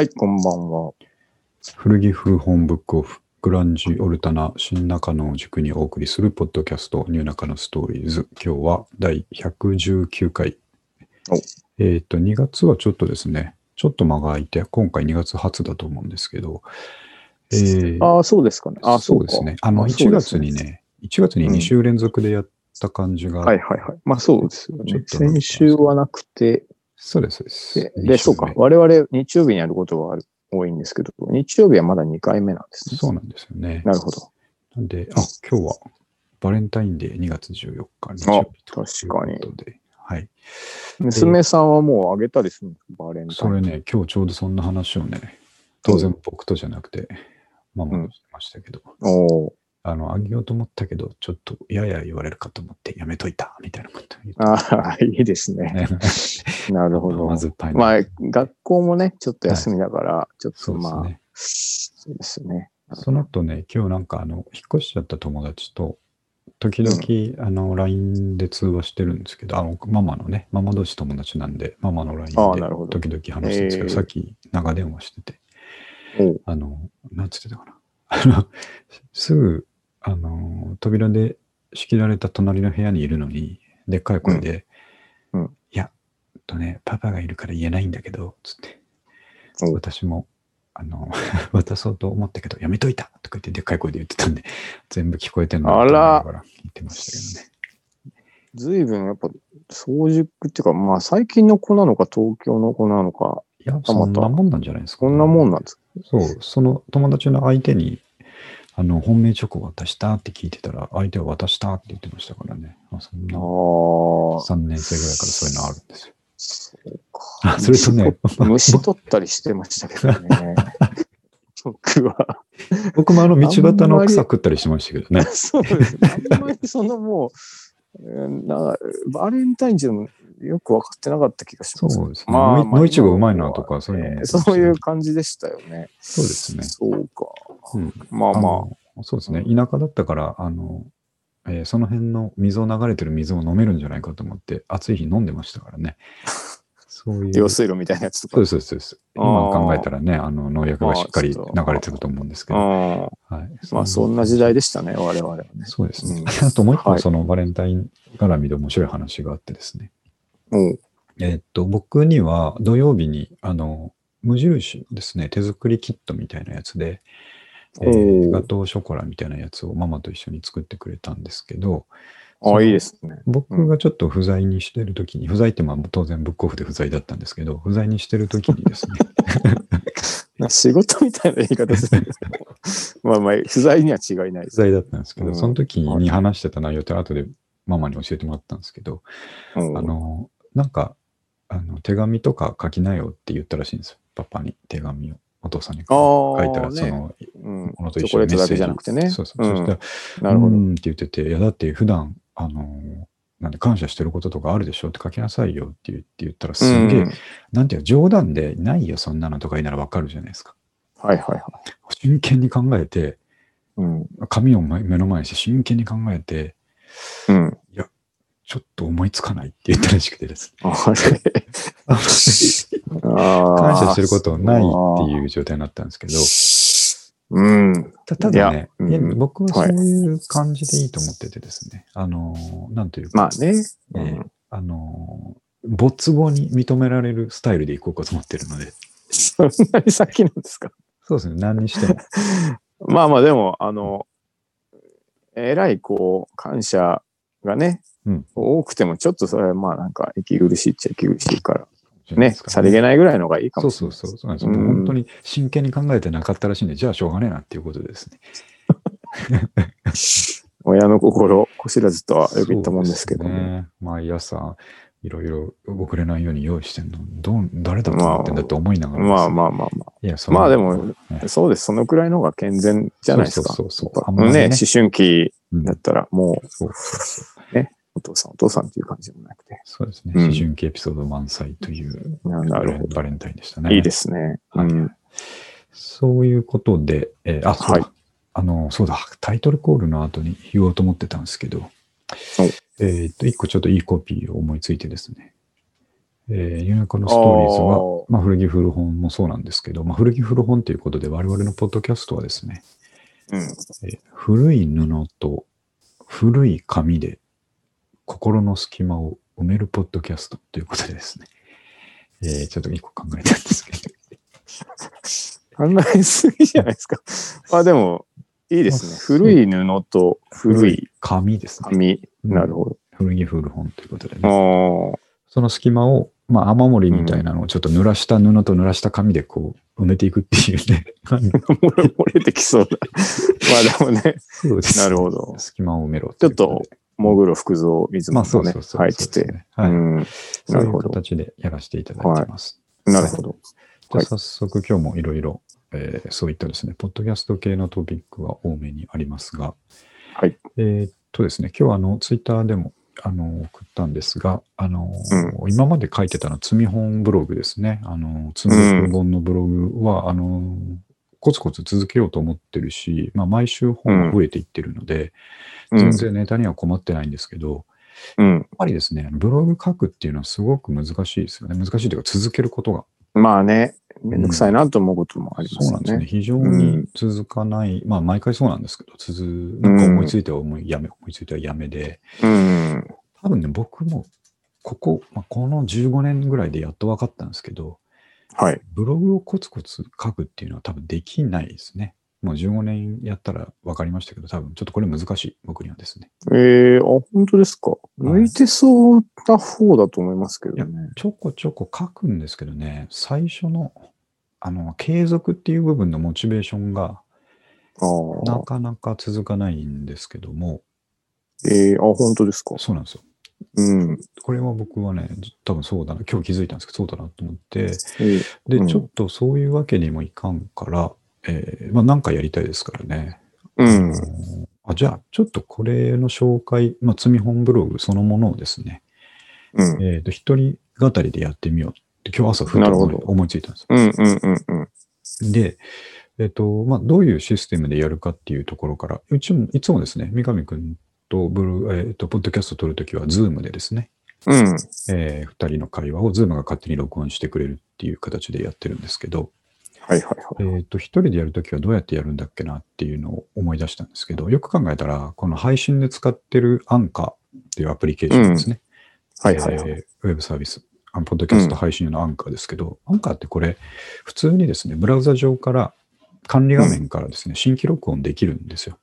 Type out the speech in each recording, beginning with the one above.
はい、こんばんは。古着古本ブックオフ、グランジ、オルタナ、新中野を軸にお送りするポッドキャスト、ニューナカのストーリーズ。今日は第119回。おえっ、と、2月はちょっとですね、ちょっと間が空いて、今回2月初だと思うんですけど、えーああ、そうですかね。あそうですね。あの、1月に。ね、1月に2週連続でやった感じが、はいはいはい。まあそうですよね。先週はなくて、そうです、そうです。で、2で週目。そうか我々日曜日にやることがある多いんですけど、日曜日はまだ2回目なんですね。そうなんですよね。なるほど。なんで、あ、今日はバレンタインデー2月14日日曜日と確かにいうことで、はい。娘さんはもうあげたりするんですか？バレンタイン。それね、今日ちょうどそんな話をね、当然僕とじゃなくて、ママとしてましたけど、おーあの、あげようと思ったけど、ちょっとやや言われるかと思ってやめといた、みたいなこと言ってああ、いいですね。ね。なるほど。まずっぱいのまあ、学校もね、ちょっと休みだから、ちょっそうですとまあ、ね。そうですね。その後ね、今日なんかあの、引っ越しちゃった友達と、時々、あの、LINE で通話してるんですけど、あの、ママのね、ママ同士友達なんで、ママの LINE で時々話してるんですけど、えーさっき長電話してて、あの、なんつってたかな。あの、すぐ、あの、扉で仕切られた隣の部屋にいるのに、でっかい声で、うん。うん。いや、とね、パパがいるから言えないんだけど、つって、お私も、あの、渡そうと思ったけど、やめといたとか言って、でっかい声で言ってたんで、全部聞こえてんのあら。聞いてましたけどね。ずいぶんやっぱ、早熟っていうか、まあ最近の子なのか、東京の子なのか、いや、そんなもんなんじゃないですか、こんなもんなんですかそう、その友達の相手に、あの、本命チョコ渡したって聞いてたら、相手は渡したって言ってましたからね。あそんなああ、3年生ぐらいからそういうのあるんですよ。そうか。あ それとね虫取虫取ったりしてましたけどね。僕は。僕もあの道端の草食ったりしてましたけどね。そうですね。あんまりそのもう、えーなバレンタインっていうのもよく分かってなかった気がします。そうですね。野い野いちごうまいなとか、そういう感じでしたよね。そうですね。そうか。うんまあまあ。のそうですね。田舎だったから、あの、えーその辺の水を流れてる水を飲めるんじゃないかと思って、暑い日飲んでましたからね。そういう。用水路みたいなやつとか。そうです、そうです。あー今考えたらね、あの農薬がしっかり流れてると思うんですけど。あはい、ーまあそんな時代でしたね、我々はね。そうですね。うん あともう一個、はいそのバレンタイン絡みで面白い話があってですね。うん。えーっと、僕には土曜日に、あの、無印ですね、手作りキットみたいなやつで、えーガトーショコラみたいなやつをママと一緒に作ってくれたんですけど、ああ、いいですね。僕がちょっと不在にしてるときに、不在ってまあ当然ブックオフで不在だったんですけど、不在にしてるときにですね、な仕事みたいな言い方ですね。まあまあ、不在には違いない。不在だったんですけど、うんその時に話してた内容って後でママに教えてもらったんですけど、うんあの、なんか、あの手紙とか書きなよって言ったらしいんですよ。パパに手紙を。お父さんにあ書いたら、その、うんものとチ一緒にメッセージョコレートだけじゃなくてね。そうそう。うんそしたら、なるほど。うーんって言ってて、いや、だって普段、あの、なんで感謝してることとかあるでしょって書きなさいよって言って言ったら、すんげえ、うんなんていうの冗談でないよ、そんなのとか言いならわかるじゃないですか。はいはいはい。真剣に考えて、うん。紙を目の前にして真剣に考えて、うん。ちょっと思いつかないって言ったらしくてですね。感謝することないってう。いう状態になったんですけど、うん。たただね、うん僕はそういう感じでいいと思っててですね、あの、なんというか、まあね。うえーん、あの、没後に認められるスタイルでいこうかと思ってるので、そんなに先なんですか？そうですね、何にしても。まあまあ、でも、あの、えらい、こう、感謝がね、うん多くても、ちょっとそれはまあなんか、息苦しいっちゃ息苦しいから、ね、ささりげないぐらいのがいいかそうもしれない。そうそう。そうなんですようん本当に真剣に考えてなかったらしいんで、じゃあしょうがねえなっていうことでですね。親の心、こ知らずとはよく言ったもんですけども。そうですね。毎朝、いろいろ遅れないように用意してんの、どう誰だと思ってんだって思いながらですね、まあまあまあまいや、まあでも、ねそうです。そのくらいの方が健全じゃないですか。そうそうそうやっぱあんまりねね、思春期うんだったら、もう、そうそうそうお父さんお父さんっていう感じでもなくて。そうですね、うん思春期エピソード満載というなバるほど。レンバレンタインでしたね。いいですね。はいうんそういうことで、えーあ、そうだ、はいあの、そうだ、タイトルコールの後に言おうと思ってたんですけど、えっと、一個ちょっといいコピーを思いついてですね。えー、ユニコのストーリーズはまあ、古着古本もそうなんですけど、まあ、古着古本ということで、我々のポッドキャストはですね、うん。えー古い布と古い紙で心の隙間を埋めるポッドキャストということでですね、えーちょっと一個考えたんですけど、考えすぎじゃないですか。あ、でも、いいですね。古い布と古い紙ですね。紙。うんなるほ古着古本ということでね。ど。その隙間を、まあ、雨漏りみたいなのをちょっと濡らした布と濡らした紙でこう埋めていくっていうね。漏れてきそうだ。まあでもね、そうですなるほど隙間を埋めろちょっということでもぐろ福蔵水まあもね。入ってて。はい。うん。そういう。形でやらせていただいてます。なるほど。はいじゃあ早速今日もいろいろ、えーそういったですね、ポッドキャスト系のトピックは多めにありますが、はい。えーっとですね、今日はあの、ツイッターでも、あの、送ったんですが、あの、今まで書いてたのは、積み本ブログですね。あの、積み本のブログは、あの、コツコツ続けようと思ってるし、まあ、毎週本が増えていってるので、うん全。然ネタには困ってないんですけど、うん。やっぱりですね、ブログ書くっていうのはすごく難しいですよね。難しいというか、続けることが。まあね、めんどくさいなと思うこともありますよそうなんですね。ね。非常に続かない、まあ毎回そうなんですけど、続、なんか思いついては思いやめ、思いついてはやめで、うん。多分ね、僕も、ここ、まあ、この15年ぐらいでやっと分かったんですけど、はい。ブログをコツコツ書くっていうのは多分できないですね。もう15年やったら分かりましたけど、多分ちょっとこれ難しい、僕にはですね。えー、あ、本当ですか。向いてそうな方だと思いますけどね。ちょこちょこ書くんですけどね、最初の、あの、継続っていう部分のモチベーションが。なかなか続かないんですけども、えー、あ、本当ですか。そうなんですよ。うん。これは僕はね、多分そうだな、今日気づいたんですけど、そうだなと思って、えーで、うんちょっとそういうわけにもいかんから、えーまあなんかやりたいですからね。うんあじゃあ、ちょっとこれの紹介、まあ、積み本ブログそのものをですね、うん。えっ、と、一人語りでやってみようって、今日朝ふと思いついたんですよ。うんうんうんうん。で、えっ、と、まあ、どういうシステムでやるかっていうところから、うちも、いつもですね、三上くんとブルー、えっ、と、ポッドキャスト撮るときは、 Zoom でですね、うん。えー二人の会話を Zoom が勝手に録音してくれるっていう形でやってるんですけど、はいはいはい。えっ、と、一人でやるときはどうやってやるんだっけなっていうのを思い出したんですけど、よく考えたら、この配信で使ってるアンカーっていうアプリケーションですね。はいはいはい。えーウェブサービス。ポッドキャスト配信用のアンカーですけど、アンカーってこれ、普通にですね、ブラウザ上から、管理画面からですね、新規録音できるんですよ。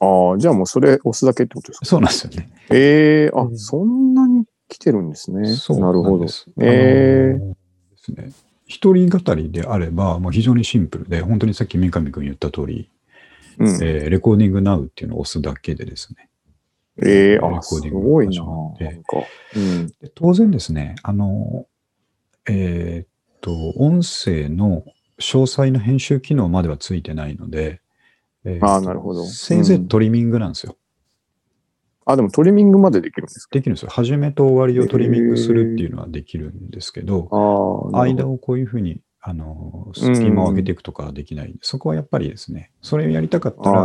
ああ、じゃあもうそれ押すだけってことですか？そうなんですよね。ええあう、んそんなに来てるんですね。そうなるほどんで。す。えーあのーですね。一人語りであれば、もう非常にシンプルで、本当にさっき三上君言った通り、うん。えーレコーディングナウっていうのを押すだけでですね。ええレコあ、すーディングごいな。なんか。うん。で当然ですね、あの、えーっと、音声の詳細な編集機能まではついてないので、えーあーなるほど。せいぜいトリミングなんですよ。あ、でもトリミングまでできるんですか？できるんですよ。始めと終わりをトリミングするっていうのはできるんですけど、ああ、なるほ間をこういうふうに、あの、隙間を上げていくとかはできない。ん。で、そこはやっぱりですね、それをやりたかったら。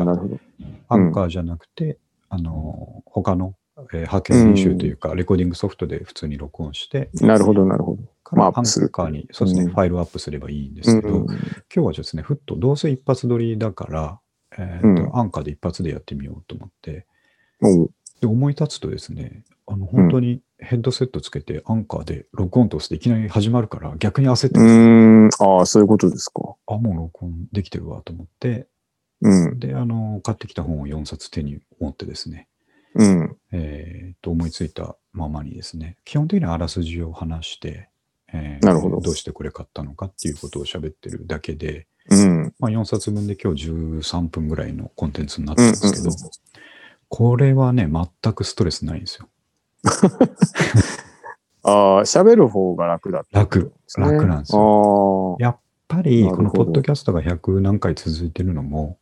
アンカーじゃなくて、あの、他の、えー派遣編集というか、レコーディングソフトで普通に録音して、なるほど、なるほど。からアンまあアップする。カーに、そうですね、うん。ファイルをアップすればいいんでうすけど、ん。今日はですね、ふっとどうせ一発撮りだから、えーとうんアンカーで一発でやってみようと思って、おうで思い立つとですね、あの本当にヘッドセットつけてアンカーで録音と押していきなり始まるから逆に焦ってうます、ーん。ああ、そういうことですか。あ、もう録音できてるわと思って、うん。で、あの、買ってきた本を4冊手に持ってですね、うん。えーと思いついたままにですね、基本的にはあらすじを話して、えーなるほどどうしてこれ買ったのかっていうことを喋ってるだけで、うん。まあ、4冊分で今日13分ぐらいのコンテンツになってうん。るんですけど、これはね、全くストレスないんですよ。ああ、喋る方が楽だった。楽。楽なんですよ。よ。やっぱり、このポッドキャストが100何回続いてるのも。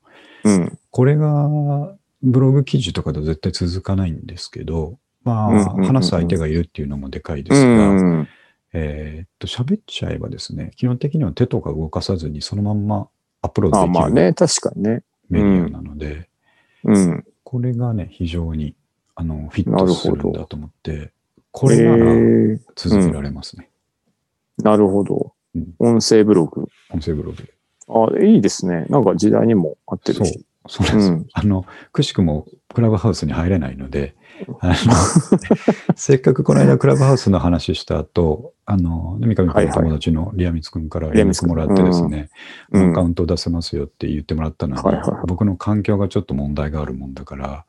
これがブログ記事とかでは絶対続かないんですけど、まあ、うんうんうんうん話す相手がいるっていうのもでかいでうすが、ん。えーっと、喋っちゃえばですね、基本的には手とか動かさずにそのまんまアップローああ、ドできるまあね、確かにね。メディアなので、うん。これがね、非常にあのフィットするんだと思って、これえならー続けられますね。なるほどうん。音声ブログ。音声ブログで。あ、いいですね。なんか時代にも合ってるし。そうなんですよ。うんあの、くしくもクラブハウスに入れないので、あの せっかくこの間クラブハウスの話した後、あの、三上君の友達のリアミツ君から連絡もらってですね、うんアカウント出せますよって言ってもらったのに、はいはいはい僕の環境がちょっと問題があるもんだから、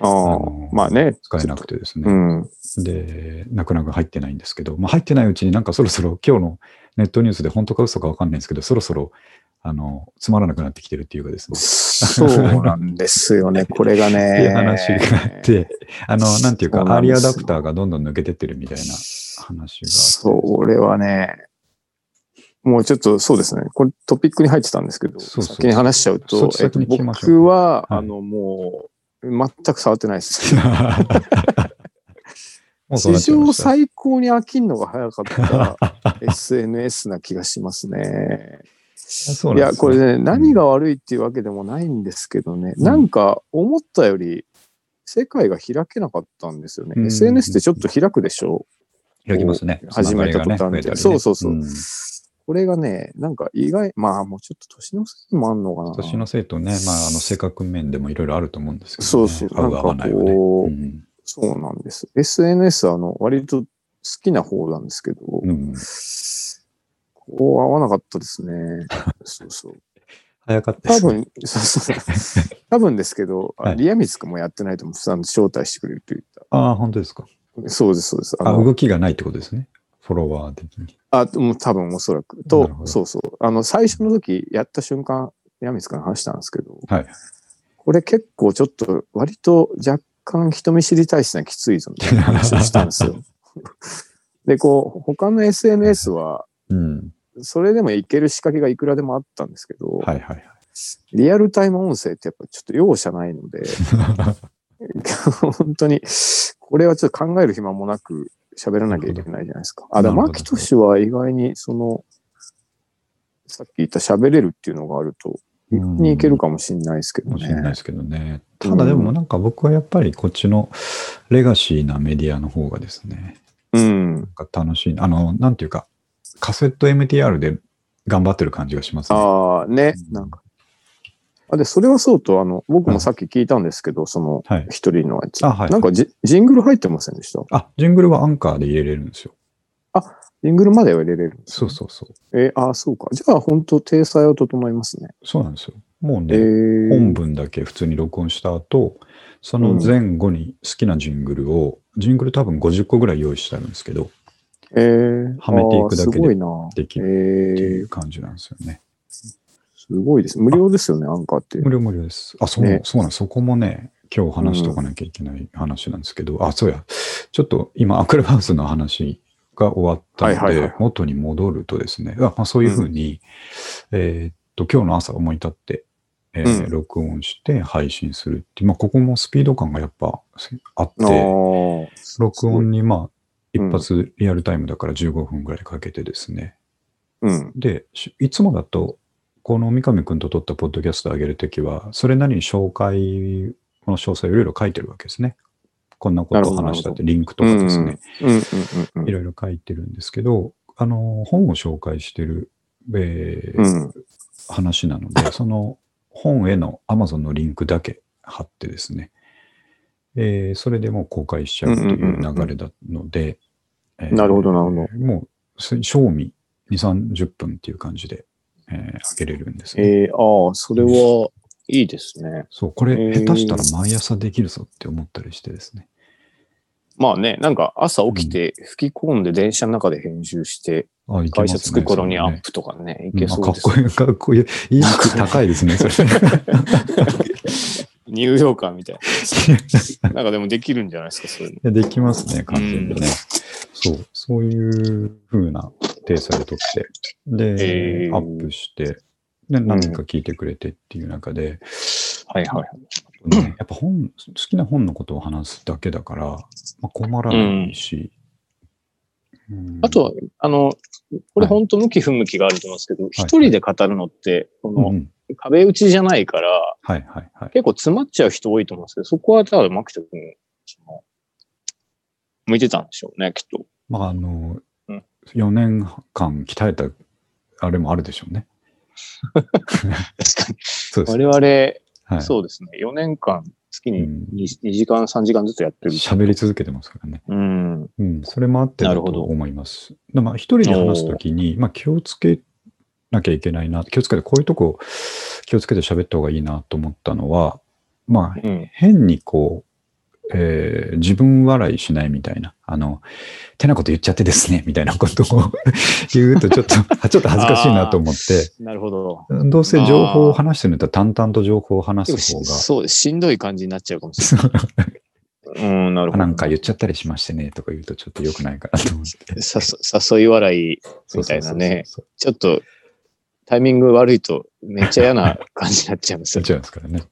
あまあね。使えなくてですね。うん。で、泣く泣く入ってないんですけど、まあ、入ってないうちになんかそろそろ今日のネットニュースで本当か嘘かわかんないんですけど、そろそろ、あの、つまらなくなってきてるっていうかですね。そうなんですよね。これがね。っていう話があって、あの、なんていうか、アーリーアダプターがどんどん抜けてってるみたいな話があって。それはね、もうちょっとそうですね。これトピックに入ってたんですけど、そうそう先に話しちゃうと、そ先に聞きましょう僕は、はいあの、もう、全く触ってないです。史。上最高に飽きんのが早かった SNS な気がしますね。いや、そうなんですこれね、何が悪いっていうわけでもないんですけどね、うん。なんか思ったより世界が開けなかったんですよね。うん。SNS ってちょっと開くでしょ？開きますね。始めた途端つながりがね増えたりね。そうそうそう。んん。これがね、なんか意外、まあもうちょっと年のせいもあんのかな。年のせいとね、まあ、あの、性格面でもいろいろあると思うんですけど、ね。そうそう合う合わないはね。うん。そうなんです。SNS はあの割と好きな方なんですけど、うんこう合わなかったですね。そうそう。早かったですね。多分、そうそう。多分ですけど、あはいリアミツクもやってないと思う。招待してくれると言っああ、本当ですか。た。そうです、そうです。あ動きがないってことですね。フォロワー的に。あ、もう多分おそらく。とそうそう。あの、最初の時やった瞬間、リアミツクの話したんですけど、はい。これ結構ちょっと割と若干人見知り体質なきついぞみたいな 話をしたんですよ。で、こう、他の SNS は、うん。それでもいける仕掛けがいくらでもあったんですけど、はいはいはい。リアルタイム音声ってやっぱちょっと容赦ないので、本当に、これはちょっと考える暇もなく喋らなきゃいけないじゃないですか。あ、だからなるほどマキトシは意外にその、さっき言った喋れるっていうのがあると、にいけるかもしれないですけどかもしれないねで。すけどね。ただでもなんか僕はやっぱりこっちのレガシーなメディアの方がですね、うん。なんか楽しい。あの、なんていうか、カセット MTR で頑張ってる感じがしますね。ああ、ね、うんなんか。あで、それはそうと、あの、僕もさっき聞いたんですけど、その、はい。一人のやつ。あはいなんかジジングル入ってませんでした？あ、ジングルはアンカーで入れれるんですよ。ジングルまでは入れれるねそうそうそう。えーああ、そうか。じゃあ、本当体裁を整いますね。そうなんですよ。もうえね、ー、本文だけ普通に録音した後、その前後に好きなジングルを、ジングル多分50個ぐらい用意してあるんですけど、えー、はめていくだけで。できえるっていーう、感じなんですよね。すごいです。無料ですよね、アンカーって。無料無料です。あ、そう、ね。そうなんです。そこもね、今日話しとかなきゃいけない話なんですけど、あ、そうや、ちょっと今、アクルハウスの話が終わったので、はいはいはい。元に戻るとですね、あまあ、そういうふうに、えーっと、今日の朝思い立って、えーうん。録音して配信するっていう、まあ、ここもスピード感がやっぱあって、録音にまあ、一うん。発リアルタイムだから15分ぐらいかけてですね、うん。で、しいつもだと、この三上くんと撮ったポッドキャストを上げるときは、それなりに紹介、この詳細をいろいろ書いてるわけですね。こんなことを話したって、リンクとかですね、いろいろ書いてるんですけど、あの、本を紹介してる、えーうん。話なので、その本への Amazon のリンクだけ貼ってですね、えーそれでもう公開しちゃうという流れなので、えーなるほどなるほどもう、す賞味2、30分っていう感じで、えー上げれるんですね。えー、ああ、それはいいですね。そう、これえー下手したら毎朝できるぞって思ったりしてですね。まあね、なんか朝起きて吹き込んで電車の中で編集して、あ、いけますね会社着く頃にアップとかね、いけそうですかっこいい、かっこいい。意識高いですね、それ。ニューヨーカーみたいな。なんかでもできるんじゃないですか、そういうの。いやできますね、完全にね。そう、そういう風な体裁で撮って、で、えー。アップして、で、何人か聞いてくれてっていう中で、はいはい。ねやっぱ本、好きな本のことを話すだけだから、まあ、困らないし、うん。あとは、あの、これはい。本当向き不向きがあると思うんですけど、い。一、人で語るのって、このうんうん。壁打ちじゃないから、はいはいはい。結構詰まっちゃう人多いと思うんですけど、そこは多分、マキト君、その、向いてたんでしょうね、きっと。まあ、あの、うん4年間鍛えたあれもあるでしょうね。確かに。そうです。我々、はい、そうですね。4年間、月にうん 2, 2時間、3時間ずつやってる。喋り続けてますからね。うん。うん、それもあってだとなるほど思います。でまあ、一人で話すときに、まあ、気をつけなきゃいけないな、気をつけて、こういうとこ気をつけて喋った方がいいなと思ったのは、まあ、うん。変にこう、えー自分笑いしないみたいな、あの、てなこと言っちゃってですね、みたいなことを言うと、ちょっと、ちょっと恥ずかしいなと思って、なるほど。どうせ情報を話してるんだったら淡々と情報を話ですも方が、そう、しんどい感じになっちゃうかもしれない。うん、なるほど。なんか言っちゃったりしましてね、とか言うとちょっと良くないかなと思って。誘い笑い、みたいなね。ちょっとタイミング悪いとめっちゃ嫌な感じになっちゃいますよ言っちゃうんですからね。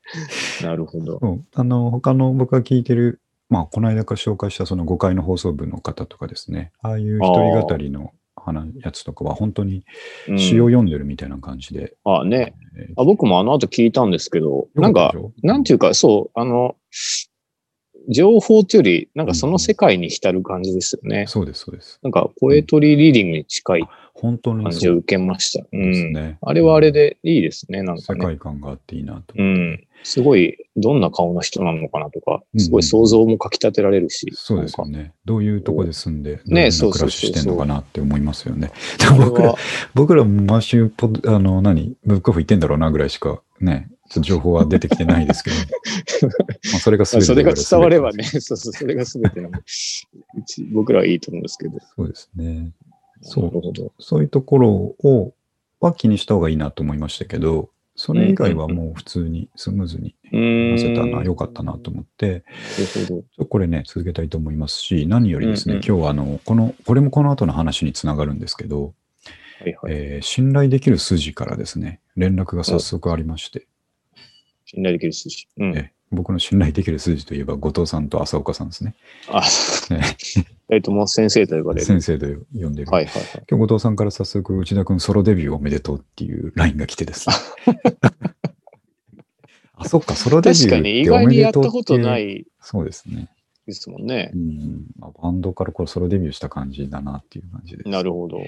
なるほど。あの、他の僕が聞いてる、まあ、この間から紹介したその5階の放送部の方とかですね、ああいう一人語りの話やつとかは本当にうん詩を読んでるみたいな感じで。あ、ね。えーあ僕もあの後聞いたんですけど、なんか、、なんていううか、そう、あの、情報っていうより、なんかその世界に浸る感じですよね。そうです、そうです。なんか、ポエトリーリーディングに近い本当に感じを受けました。うですん。ね。あれはあれでいいですね、なんか世ね。界観があっていいなと。うん。すごい、どんな顔の人なのかなとか、うんすごい想像もかき立てられるし。そうですよね。どういうとこで住んで、ねそうそうそうそう暮らししてんのかなって思いますよね。僕らは、僕らも毎週ポあの、何、ブックオフ行ってんだろうなぐらいしかね、情報は出てきてないですけど、まあそれが全てそれが伝わればね。ね、そうそう、それが全てなのでうち僕らはいいと思うんですけど。そうですね。そうなるほど。そういうところを、は気にした方がいいなと思いましたけど、それ以外はもう普通にスムーズにうーん。出せたのは良かったなと思って。これね、続けたいと思いますし、何よりですね、うんうん今日はあの、この、これもこの後の話につながるんですけど、はいはい。えー信頼できる筋からですね、連絡が早速ありまして、信頼できる数字。うん。え僕の信頼できる筋といえば、後藤さんと浅岡さんですね。あ、ねえっと、もう先生と呼ばれる。先生と呼んでる。はいはいはい。今日後藤さんから早速、内田君ソロデビューおめでとうっていう LINE が来てですね。あ、そっか、ソロデビュー確かに意外にやった。ことないいそうですね。ですもんねう。ん、まあバンドからこれソロデビューした感じだなっていう感じで。なるほど。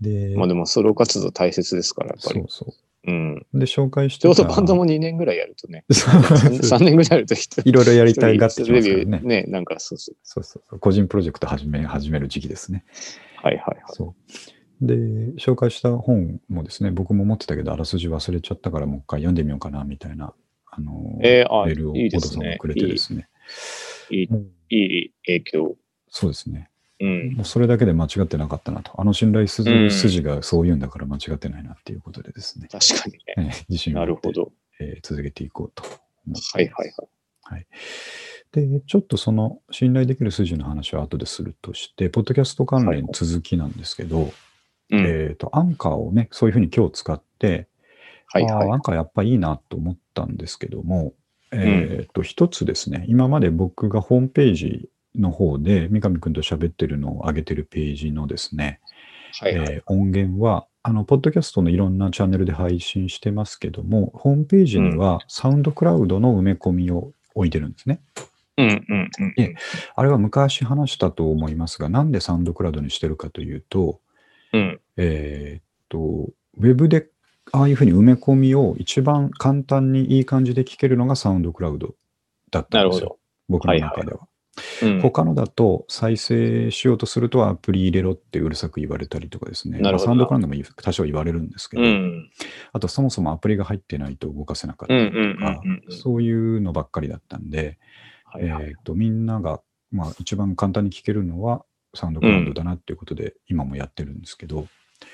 で、まあでもソロ活動大切ですから、やっぱりそう。そうん。う。で、紹介してちょうどたバンドも2年ぐらいやるとね。そうそう3年ぐらいやると人いろいろやりたいがってきデますからね。ね、なんかそうそう。そうそうそう。個人プロジェクト始め、始める時期ですね。はいはいはい。そう。で、紹介した本もですね、僕も持ってたけど、あらすじ忘れちゃったから、もう一回読んでみようかな、みたいな、あの、えー、あ、メールをいいで小田すね。さんがくれてですね。いい、いい影響。そうですね。うん。もうそれだけで間違ってなかったなと。あの信頼すうんる筋がそう言うんだから間違ってないなっていうことでですね。確かにね。えー自信をるほど。えー続けていこうと思ってはいはいはい。で、ちょっとその信頼できる筋の話は後でするとして、ポッドキャスト関連続きなんですけど、うん。えっ、と、アンカーをね、そういうふうに今日使って、はいはいアンカーやっぱいいなと思ったんですけども、えっ、と、一つですね、今まで僕がホームページの方で三上くんと喋ってるのを上げてるページのですね、はいはい。えー音源は、あの、ポッドキャストのいろんなチャンネルで配信してますけども、ホームページにはサウンドクラウドの埋め込みを置いてるんですね。うんうんうん。えあれは昔話したと思いますが、なんでサウンドクラウドにしてるかというと、うん。えーっと、ウェブでああいうふうに埋め込みを一番簡単にいい感じで聞けるのがサウンドクラウドだったんですよ。僕の中では。うん。他のだと再生しようとするとアプリ入れろってうるさく言われたりとかですね。まあサウンドクラウドも多少言われるんですけど、うん。あとそもそもアプリが入ってないと動かせなかったりとか。そういうのばっかりだったんで、はいはいえー、とみんなが、まあ、一番簡単に聞けるのはサウンドクラウドだなっていうことで、今もやってるんですけど、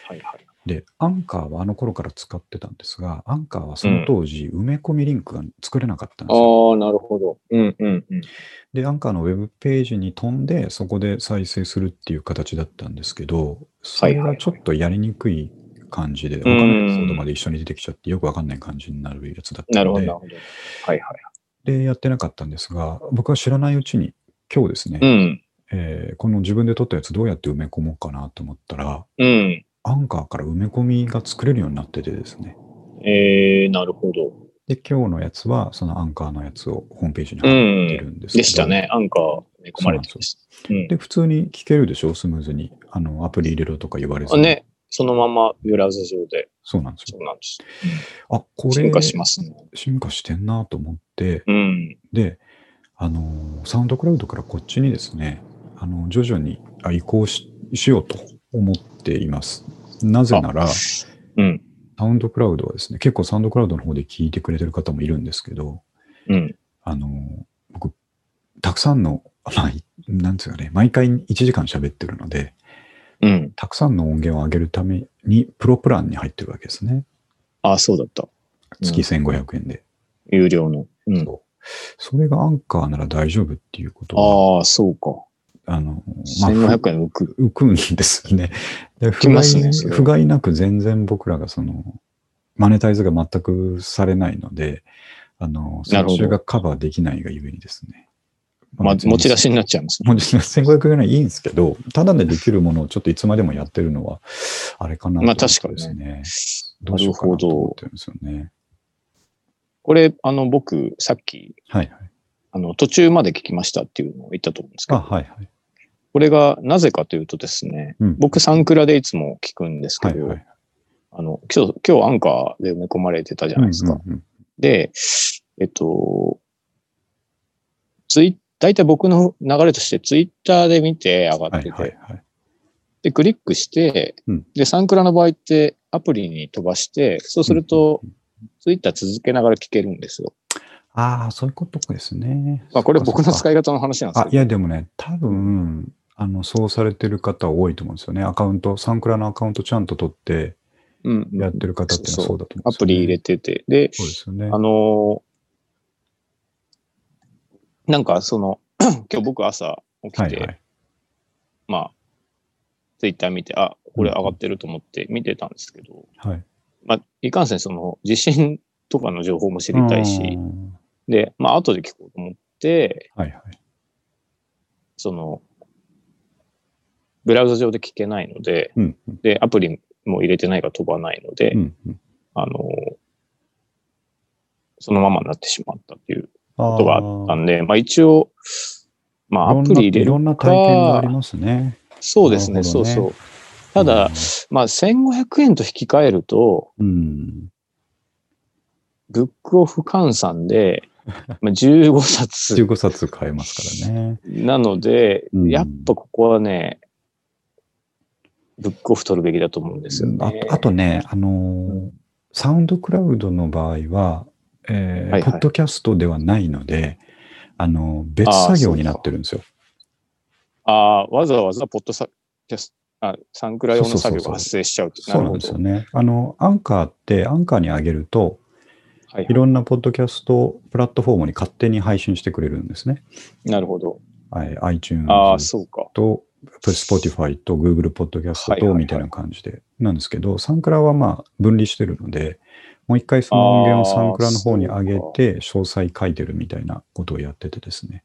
はいはい。で、アンカーはあの頃から使ってたんですが、アンカーはその当時、埋め込みリンクが作れなかったんですよ。ああ、なるほど。うんうんうん。で、アンカーのウェブページに飛んで、そこで再生するっていう形だったんですけど、それがちょっとやりにくい感じで、他のエピソードまで一緒に出てきちゃって、よくわかんない感じになるやつだったのでなる、ほど。はいはい。で、やってなかったんですが、僕は知らないうちに、今日ですね、うん。えーこの自分で撮ったやつどうやって埋め込もうかなと思ったら、うん。アンカーから埋め込みが作れるようになっててですね。えー、なるほど。で、今日のやつは、そのアンカーのやつをホームページに貼ってるんですけど、でしたね。アンカー寝込まれてました。うんで、普通に聞けるでしょ、スムーズに。あの、アプリ入れろとか言われずに。あね、そのままブラウザ上で。そうなんですよ。そうなんです。あ、これ、進化しますね。進化してんなと思って、うん。で、あの、サウンドクラウドからこっちにですね、あの、徐々にあ移行ししようと思っています。なぜなら、うん。サウンドクラウドはですね、結構サウンドクラウドの方で聞いてくれてる方もいるんですけど、うん。あの、僕、たくさんの、まあ、いなんつうかね、毎回1時間喋ってるので、うん。たくさんの音源を上げるために、プロプランに入ってるわけですね。あ、そうだった。月1500円で。有料の。うん。そうそれがアンカーなら大丈夫っていうことは、ああ、そうか。あの、まあ、1500円浮く。浮くんですよね。で不甲斐それは不甲斐なく全然僕らがその、マネタイズが全くされないので、あの、それがカバーできないがゆえにですね。まあ、持ち出しに。になっちゃいますね。持ち出し1500円はいいんですけど、ただでできるものをちょっといつまでもやってるのは、あれかなと思ってまあ確かにですね。どうしようかな。と思ってるんですよね。これ、あの、僕、さっき、はいはい。あの、途中まで聞きましたっていうのを言ったと思うんですけあ、ど、はいはい。これがなぜかというとですね、うん僕、サンクラでいつも聞くんですけど、はいはい。あの、今日、今日アンカーで埋め込まれてたじゃないですか。うんうんうんで、えっと、ツイ大体僕の流れとしてツイッターで見て上がはいってて、はいはい。で、クリックして、うんで、サンクラの場合ってアプリに飛ばして、そうすると、うんうんツイッター続けながら聞けるんですよ。ああ、そういうことですね。まあ、これ僕のい使い方の話なんですあ、けど。いや、でもね、多分、あの、そうされてる方多いと思うんですよね。アカウント、サンクラのアカウントちゃんと取ってやってる方っていうのはそうだと思うんですよ、ねアプリ入れてて。で、そうですよね。あのーなんかその、今日僕朝起きて、はいはい。まあ、ツイッター見て、あ、これ上がってると思って見てたんですけど、はい。まあ、いかんせんその地震とかの情報も知りたいしう、んで、まあ、後で聞こうと思って、はいはい。その、ブラウザ上で聞けないので、うんうん。で、アプリも入れてないから飛ばないので、うんうん。あのーそのままになってしまったっていうあことがあったんで、まあ一応、まあアプリ入れるいろんな体験がありか、ますね。そうですね、ね。そうそう。ただ、まあ1500円と引き換えると、うん、ブックオフ換算で、まあ、15冊。15冊買えますからね。なので、うん。やっぱここはね、ブックオフ取るべきだと思うんですよね。あとあとね、あのーサウンドクラウドの場合は、えーはいはいポッドキャストではないので、あの別作業になってるんですよ。ああ、わざわざポッドサキャスあ、サンクラ用の作業が発生しちゃうってそうなんですよね。あの、アンカーって、アンカーに上げると、はいいろんなポッドキャストプラットフォームに勝手に配信してくれるんですね。なるほど。はい、iTunes ああ、そうか。と、Spotify と Google ポッドキャストはいはいはいとみたいな感じで。なんですけど、サンクラはまあ分離してるので、もう一回その音源をサンクラの方に上げて、詳細書いてるみたいなことをやっててですね。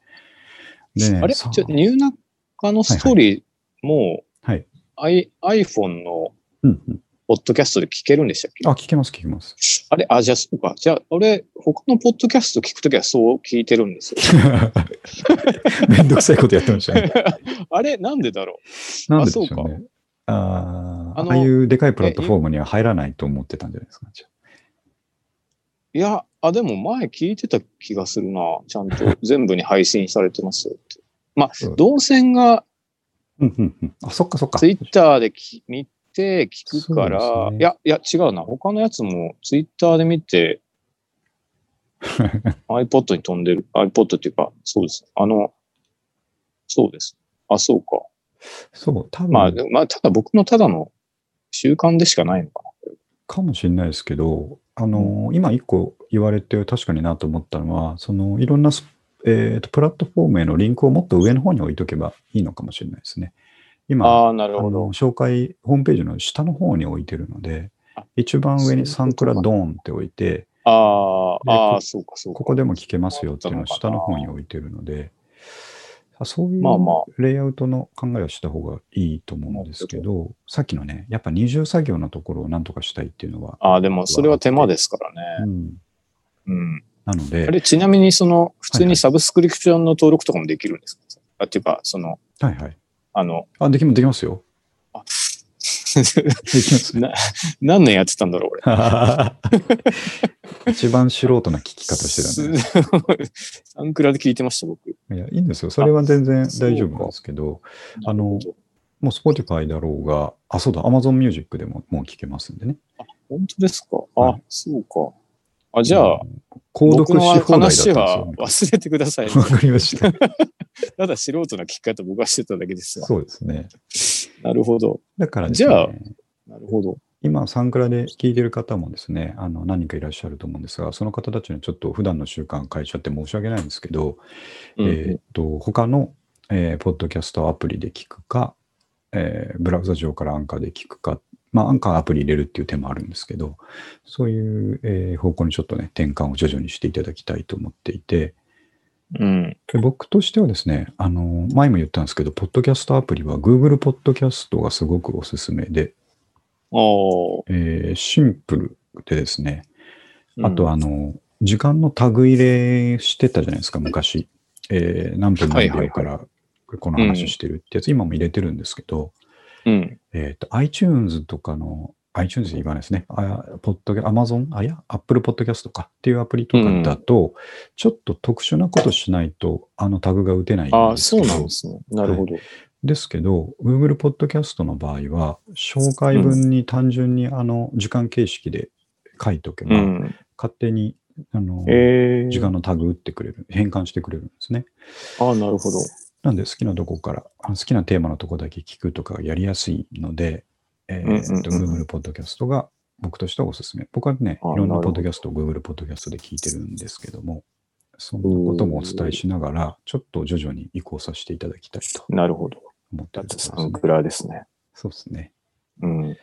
でね、あれさちょニューナカのストーリーも、はい。I、iPhone のうんうん。ポッドキャストで聞けるんでしたっけ？あ、聞けます、聞けます。あれ？あ、じゃあそうか。じゃあ、俺、他のポッドキャスト聞くときはそう聞いてるんですよ。めんどくさいことやってましたね。あれ？なんでだろう？なんででそううね。あーあのああいうでかいプラットフォームには入らないと思ってたんじゃないですか？いや、あ、でも前聞いてた気がするな。ちゃんと全部に配信されてますよって。まあ動線があうんうんうん。あ、そっかそっか。ツイッターでき見て聞くから、ねいや、いや、違うな。他のやつもツイッターで見て iPod に飛んでる。iPod っていうか、そうです。あの、そうです。あ、そうか。そう、多分、まあ、まあ、ただ僕のただの習慣でしかないのかかもしれないですけど、あの、今一個言われて確かになと思ったのは、そのいろんなス、えーとプラットフォームへのリンクをもっと上の方に置いとけばいいのかもしれないですね。な。今、ああ、なるあほどの。紹介、ホームページの下の方に置いてるのであ、一番上にサンクラドーンって置いて、ああ、そうか、そうか。ここでも聞けますよっていうのを下の方に置いてるので、あそういうまあまあレイアウトの考えをした方がいいと思うんですけど、さっきのね、やっぱ二重作業のところをなんとかしたいっていうのは、ああ、でもそれは手間ですからね。うん、うん。なので、あれ、ちなみにその、普通にサブスクリプションの登録とかもできるんですか、あ、っていうか、その、はいはい。あの、あ、できもできますよ。あできます。な何年やってたんだろう、俺。一番素人な聞き方してたね。サンクラで聞いてました、僕。いや、いいんですよ。それは全然大丈夫なんですけど、あのもう Spotify だろうが、あ、そうだ、Amazon Music でももう聞けますんでね。本当ですかあ、はいそうか。あ、じゃあ、うん、購読し放題だったんです話はよ。忘れてください、わかりました。ただ素人な聞き方僕はしてただけですわ。そうですね。なるほど。だからね、じゃあなるほど。今、サンクラで聞いてる方もですね、あの何人かいらっしゃると思うんですが、その方たちにちょっと普段の習慣変えちゃって申し訳ないんですけど、うんえーっと、他の、えーポッドキャストアプリで聞くか、えーブラウザ上からアンカーで聞くか、まあ、アンカーアプリ入れるっていう手もあるんですけど、そういう、えー方向にちょっとね、転換を徐々にしていただきたいと思っていて、うん。で僕としてはですね、あの、前も言ったんですけど、ポッドキャストアプリは Google ポッドキャストがすごくおすすめで、えーシンプルでですね、あとうん。あの、時間のタグ入れしてたじゃないですか、昔。えー何分何秒からこの話してるってやつ、今も入れてるんですけど、うん。えっ、と、iTunes とかの、iTunes で言わないですね。あ、ポッドキャ、Amazon? あ、いや、Apple Podcast とかっていうアプリとかだと、ちょっと特殊なことしないと、あのタグが打てないんあですけど。そうなんですね。なるほど。ですけど、Google Podcast の場合は、紹介文に単純にあの時間形式で書いとけば、うん。勝手にあの、えー。時間のタグ打ってくれる、変換してくれるんですね。あなるほど。なんで好きなとこから、好きなテーマのとこだけ聞くとかがやりやすいので、えーうんうんうんと Google Podcast が僕としてはおすすめ。僕はね、あいろんなポッドキャストを Google Podcast で聞いてるんですけども、そんなこともお伝えしながら、ちょっと徐々に移行させていただきたいとなるほど。思ってだっるところですサンクラですね。そうですね。うん。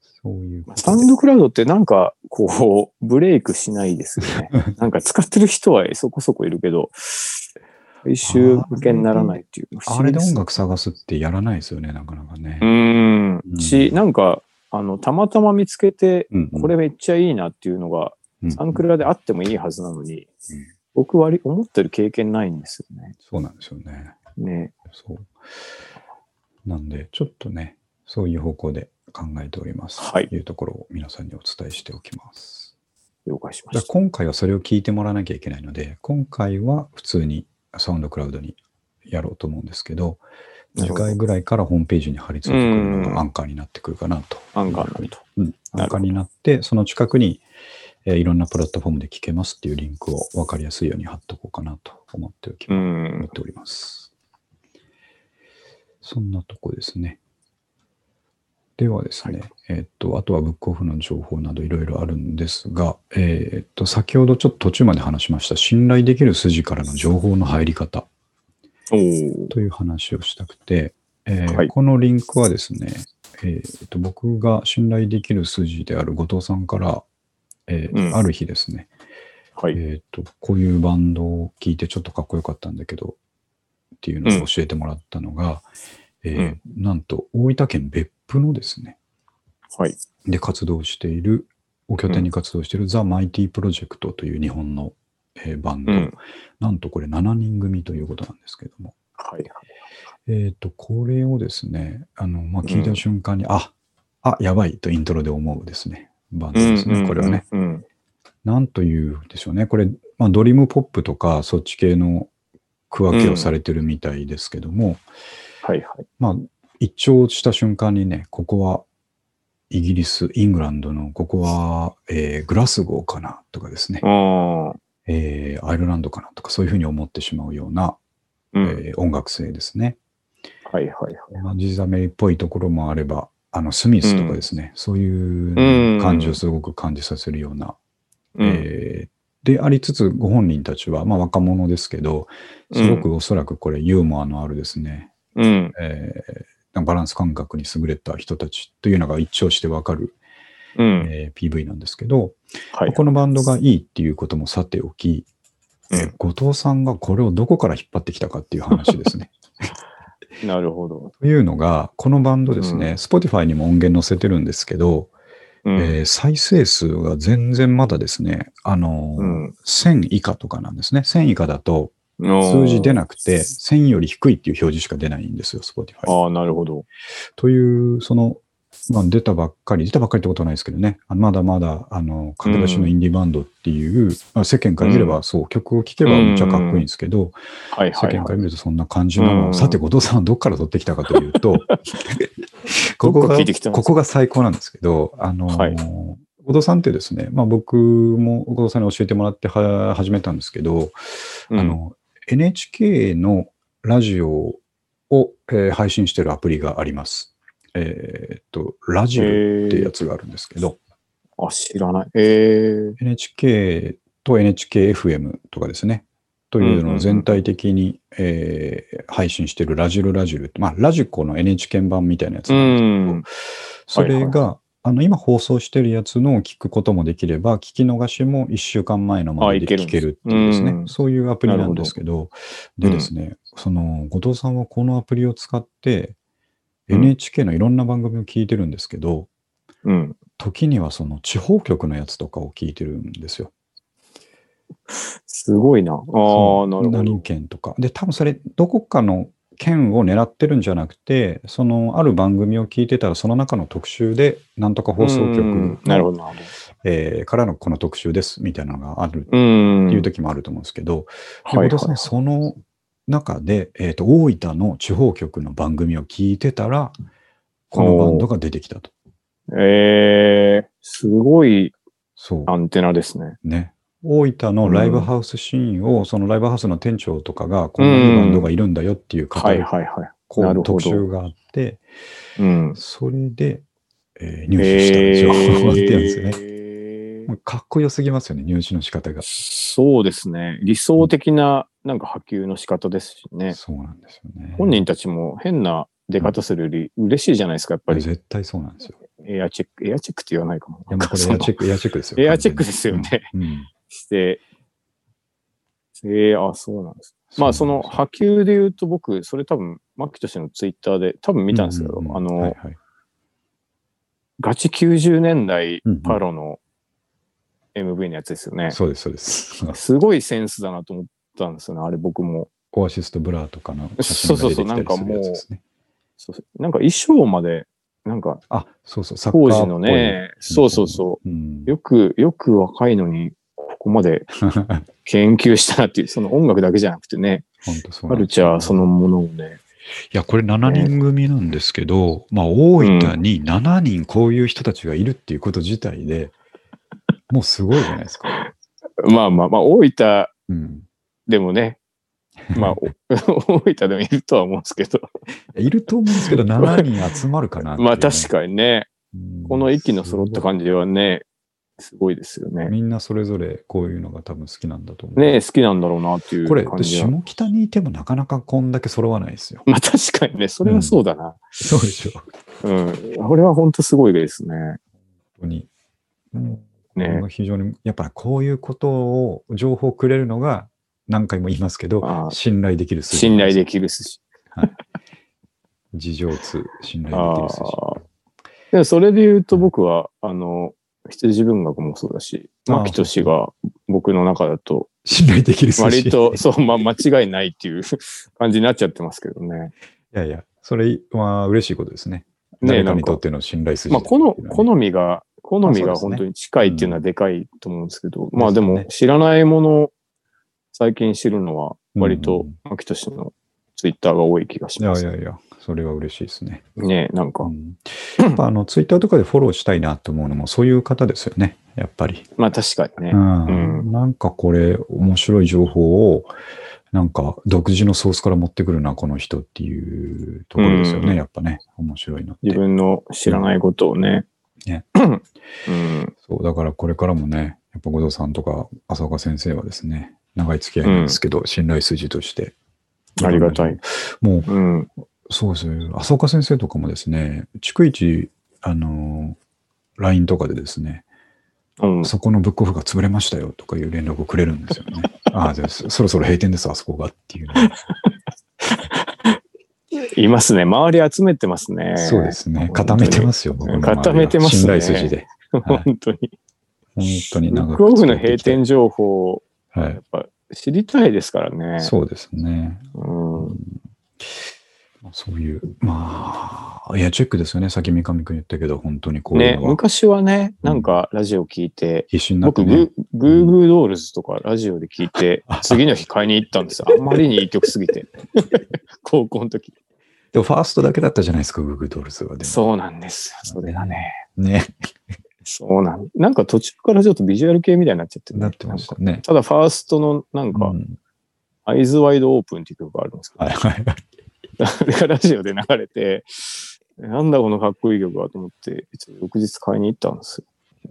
そういうサウンドクラウドってなんか、こう、ブレイクしないですよね。なんか使ってる人はそこそこいるけど、最終向けにならないっていう。不あれで音楽探すってやらないですよね、なかなかねう。んう。んし、なんか、あの、たまたま見つけて、これめっちゃいいなっていうのが、うんサンクラであってもいいはずなのに、うん僕割り思ってる経験ないんですよね。そうなんですよね。ね。そう。なんで、ちょっとね、そういう方向で考えております。はいというところを皆さんにお伝えしておきます。了解しまだした。今回はそれを聞いてもらわなきゃいけないので、今回は普通にサウンドクラウドにやろうと思うんですけど、次回ぐらいからホームページに貼り付いてくるのうんがアンカーになってくるかなと。アンカーになると。アンカーになって、その近くに、えーいろんなプラットフォームで聞けますっていうリンクを分かりやすいように貼っとこうかなと思っておきう思んっ。ております。そんなとこですね。ではですね、えーっと、あとはブックオフの情報などいろいろあるんですが、えーっと、先ほどちょっと途中まで話しました、信頼できる筋からの情報の入り方という話をしたくて、えーはい。このリンクはですね、えーっと、僕が信頼できる筋である後藤さんから、えーうん。ある日ですね、はい。えっ、と、こういうバンドを聴いてちょっとかっこよかったんだけど、っていうのを教えてもらったのが、えーなんと大分県別府のですね、はい。で活動している、を拠点に活動しているザ・マイティプロジェクトという日本の、えーバンド、うん。なんとこれ7人組ということなんですけども、はい。えっ、と、これをですね、あの、まあ、聞いた瞬間に、あ、あ、やばいとイントロで思うですね、バンドですね、これはね。。うん。なんというんでしょうね。これ、まあ、ドリームポップとか、そっち系の区分けをされてるみたいですけども、はいはい。まあ、一聴した瞬間にね、ここはイギリス、イングランドの、ここは、えーグラスゴーかなとかですね。えーアイルランドかなとか、そういうふうに思ってしまうような、うん。えー音楽性ですね。はいはいはい。まあ、ジザメリっぽいところもあれば、あの、スミスとかですね、そういう感じをすごく感じさせるようなうん。えーでありつつ、ご本人たちは、まあ、若者ですけど、すごくおそらくこれ、ユーモアのあるですね、うん。えーバランス感覚に優れた人たちというのが一聴してわかる、うん。えー PV なんですけど、はい。このバンドがいいっていうこともさておき、えーうん後藤さんがこれをどこから引っ張ってきたかっていう話ですね。なるほど。というのが、このバンドですね、うん Spotify にも音源載せてるんですけど、うん。えー再生数が全然まだですね、あのーうん1000以下とかなんですね。1000以下だと数数字出なくて、1000より低いっていう表示しか出ないんですよ、Spotify。ああ、なるほど。という、その、まあ、出たばっかり、出たばっかりってことはないですけどね、まだまだ、あの、駆け出しのインディーバンドっていう、まあ、世間から見れば、そう、曲を聴けばめっちゃかっこいいんですけど、はいはいはい。世間から見るとそんな感じなのを、うんさて、後藤さんはどっから取ってきたかというと、ここがここが最高なんですけど、あの、はい。後藤さんってですね、まあ僕も後藤さんに教えてもらっては始めたんですけど、うん。あの、NHK のラジオを、えー配信してるアプリがあります。えーっと、ラジオってやつがあるんですけど、あ、知らない。え NHK と NHKFM とかですね、というのを全体的に、えー配信してるラジルラジルって、まあ、ラジコの NHK 版みたいなやつー、うなんですけど、ん。それが、あの、今放送してるやつのを聞くこともできれば、聞き逃しも1週間前のままで聞けるっていうですね、うんそういうアプリなんですけど、どでですね、その、後藤さんはこのアプリを使って、うん NHK のいろんな番組を聞いてるんですけど、うん。時にはその地方局のやつとかを聞いてるんですよ。すごいな。ああ、なるほ何ど。県とか。で、多分それ、どこかの県を狙ってるんじゃなくて、その、ある番組を聞いてたら、その中の特集で、なんとか放送局なるほど、えーからのこの特集です、みたいなのがある。っていう時もあると思うんですけど、はいその中で、えっ、と、大分の地方局の番組を聞いてたら、このバンドが出てきたと。ええすごい。アンテナですね。ね。大分のライブハウスシーンを、そのライブハウスの店長とかが、こんないいバンドがいるんだよっていう方はいはいはい。こう特集があって、うん。それで、えー入手したんですよ。ってんですよね。かっこよすぎますよね、入手の仕方が。そうですね。理想的ななんか波及の仕方ですしね。そうなんですよね。本人たちも変な出方するより嬉しいじゃないですか、やっぱり。絶対そうなんですよ。エアチェック、エアチェックって言わないかも。エアチェック、エアチェックですよ。エアチェックですよね。うん。うんして、えー、あ、そうなんです。まあ、その波及で言うと僕、それ多分、マッキーとしてのツイッターで多分見たんですけど、うううあの、はいはいガチ90年代うんうんパロの MV のやつですよね。そうです、そうです。すごいセンスだなと思ったんですよね、あれ僕も。オアシスと Blur とかの写真が出てきたりするやつですね。そうそうなんか衣装まで、なんかあ、そうそう、当時のね、そうそうそう。うん。よく、よく若いのに、ここまで研究したなっていう、その音楽だけじゃなくてね、カルチャーそのものをね、いや、これ7人組なんですけど、まあ、大分に7人こういう人たちがいるっていうこと自体で、もうすごいじゃないですか。まあまあまあ、大分うん。でもね、まあ、お 大分でもいるとは思うんですけど、いると思うんですけど、7人集まるかなね、まあ確かにね、にこの息の揃った感じではね、すごいですよね。みんなそれぞれこういうのが多分好きなんだと思う。ね好きなんだろうなっていうこれ。下北にいてもなかなかこんだけ揃わないですよ。まあ確かにね、それはそうだな。そうでしょ。本うん。これは本当すごいですね。当に。うんね。非常に、やっぱこういうことを、情報をくれるのが、何回も言いますけど信頼できる数字信頼できるし。事情通、信頼であきる数字。あ。でもそれで言うと僕は、あの、羊文学もそうだし、ああ牧俊が僕の中だと、信頼できる。割と、そう、まあ、間違いないっていう 感じになっちゃってますけどね。いやいや、それは嬉しいことですね。ね誰にとっての信頼数字。まあ、この、好の、みが、好みが本当に近いっていうのはでかいと思うんですけど、んまあでもですよね知らないもの、最近知るのは割うとん、牧俊のツイッターが多い気がしいやます。いやいや、それは嬉しいですね。ねなんか、うんやっぱあの、ツイッターとかでフォローしたいなと思うのも、そういう方ですよね。やっぱり。まあ確かにね。うんうなんかこれ、面白い情報を、なんか独自のソースから持ってくるな、この人っていうところですよね。うんやっぱね、面白いのって。自分の知らないことをね。ねうん。そう、だからこれからもね、やっぱ後藤さんとか浅岡先生はですね、長い付き合いなんですけど、信頼筋として。ありがたい。もう、うん。そうですね、浅岡先生とかもですね、逐一、あのー、LINE とかでですね、うん。そこのブックオフが潰れましたよとかいう連絡をくれるんですよね。ああ、じゃあそそろそろ閉店です、あそこがっていうね、いますね。周り集めてますね。そうですね。固めてますよ、僕の固めてますね信頼筋で。はい本当に。本当にブッ長くクオフの閉店情報、はいやっ。ぱ知りたいですからね。そうですね。うん。まあそういう、まあ、エアチェックですよね。さっき三上君言ったけど、本当にこういね昔はね、なんかラジオ聞いて、必死になって僕、ねグ。ーグードールズとかラジオで聞いて、次の日買いに行ったんですよ。あまりにいい曲すぎて。高校の時。でもファーストだけだったじゃないですか、グーグルドールズは。そうなんですよ。それがね。ね。そうなんなんか途中からちょっとビジュアル系みたいになっちゃってねなってましたね。ただファーストのなんか、うんアイズワイドオープンっていう曲があるんですけど、はいはいはい。あれがラジオで流れて、なんだこのかっこいい曲はと思って、翌日買いに行ったんですよ。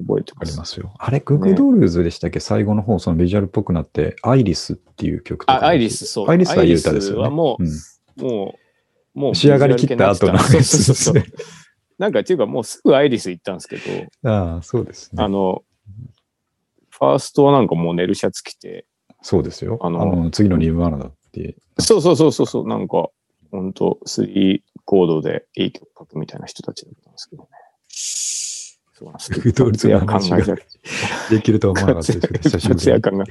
覚えてあます。りますよ。あれ、グーグルドールズでしたっけ、最後の方、そのビジュアルっぽくなって、アイリスっていう曲とかあ、アイリス、そう。アイリスはいい歌ですよね。もうんう、もう、もう、仕上がりきった後のやつそうですね。なんかっていうかもうすぐアイリス行ったんですけど、ああ、そうですねあ。の、ファーストはなんかもう寝るシャツ着て、そうですよ。ああのの次のニブワーナだって。そうそうそうそうそう、なんか、ほんと、3コードでいい曲書くみたいな人たちだったんですけどね。そうなんですグードールズの話ができるとは思わなかったですけど。活躍感が。い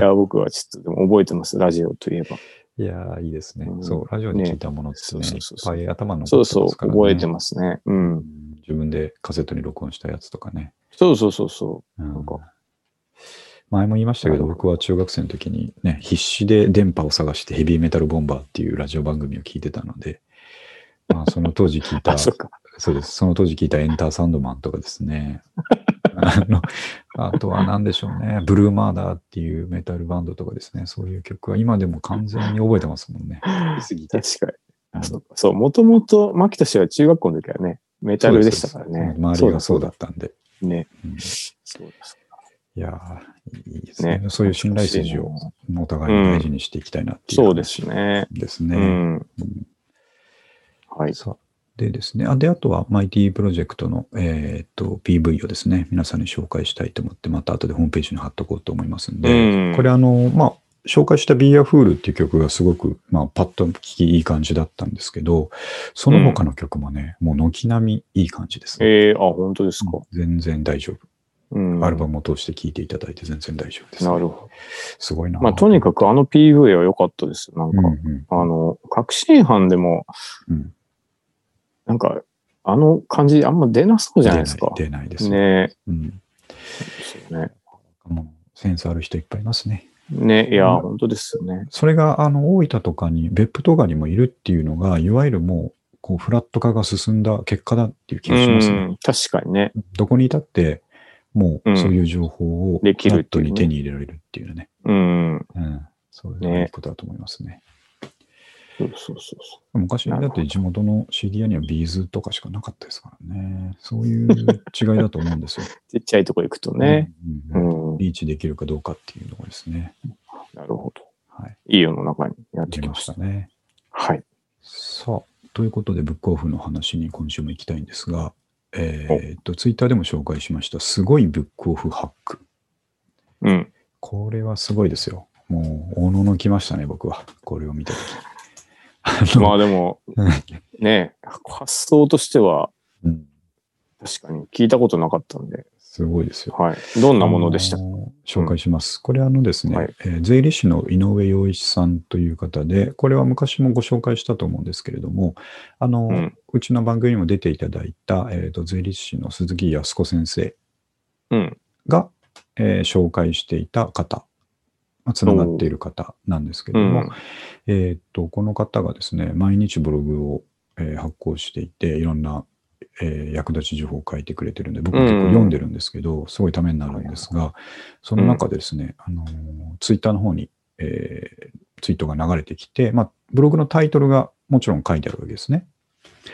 や、僕はちょっとでも覚えてます、ラジオといえば。いやー、いいですね。うんそう、ラジオで聞いたものってね、ねいっそうそうそうぱい頭のそうそう、覚えてすますね。う。うんん自分でカセットに録音したやつとかね。そうそうそうそうんなんか前も言いましたけど、僕は中学生の時にね、必死で電波を探してヘビーメタルボンバーっていうラジオ番組を聞いてたので、まあ、その当時聞いうた あ、、そ。そうです。その当時聞いたエンターサンドマンとかですね。あのあとは何でしょうね。ブルーマーダーっていうメタルバンドとかですね。そういう曲は今でも完全に覚えてますもんね。確かに。うかそう、もともと、牧田氏は中学校の時はね、メタルでしたからね。周りがそうだったんで。ね。うんそうだそういやーいいですねねそういう信頼筋をお互いに大事にしていきたいなっていうそうですね。ですね。うん。うんはい。さあでですね。あで、あとは、マイティプロジェクトの、えーっと、PV をですね、皆さんに紹介したいと思って、また後でホームページに貼っとこうと思いますんで、うんこれ、あの、まあ、紹介したビーアフールっていう曲がすごく、まあ、パッと聴きいい感じだったんですけど、その他の曲もね、もう軒並みいい感じですね。えー、あ、本当ですか。全然大丈夫。うん。アルバムを通して聴いていただいて全然大丈夫です、なるほど。すごいな。まあ、とにかくあの PV は良かったです。なんか、うんうんあの、確信犯でも、うんなんか、あの感じあんま出なそうじゃないですか。出ないです。ねうんそうね。もうセンスある人いっぱいいますね。ね、いや、うん本当ですよね。それが、あの、大分とかに、別府とかにもいるっていうのが、いわゆるもう、こう、フラット化が進んだ結果だっていう気うがしますね。ん、確かにね。どこにいたって、もううんそういう情報を、できるフラットに手に入れられるっていうね。うん。うん。そういうことだと思いますね。そうそうそうそ昔、だって地元の CDI にはビーズとかしかなかったですからね。そういう違いだと思うんですよ。う。ちっちゃいとこ行くとね。ううんうんん。リーチできるかどうかっていうのがですね。なるほど。はい。いい世の中にやってきました。したね。はい。さあ、ということで、ブックオフの話に今週も行きたいんですが、えーっと、ツイッターでも紹介しました、すごいブックオフハック。うん。これはすごいですよ。もう、おののきましたね、僕は。これを見たとき。まあでも、ね、発想としてはうん確かに聞いたことなかったんで、すごいですよ。はい。どんなものでした？紹介します。これあのですね、はいえー税理士の井上洋一さんという方で、これは昔もご紹介したと思うんですけれども、あの、ううんちの番組にも出ていただいた、えーと税理士の鈴木康子先生うん。が、えー紹介していた方、まあ、つながっている方なんですけれども、うん。えーっと、この方がですね、毎日ブログを、えー発行していて、いろんな、えー役立ち情報を書いてくれてるんで、僕も結構読んでるんですけど、すごいためになるんですが、その中でですね、あのーツイッターの方に、えーツイートが流れてきて、まあ、ブログのタイトルがもちろん書いてあるわけですね。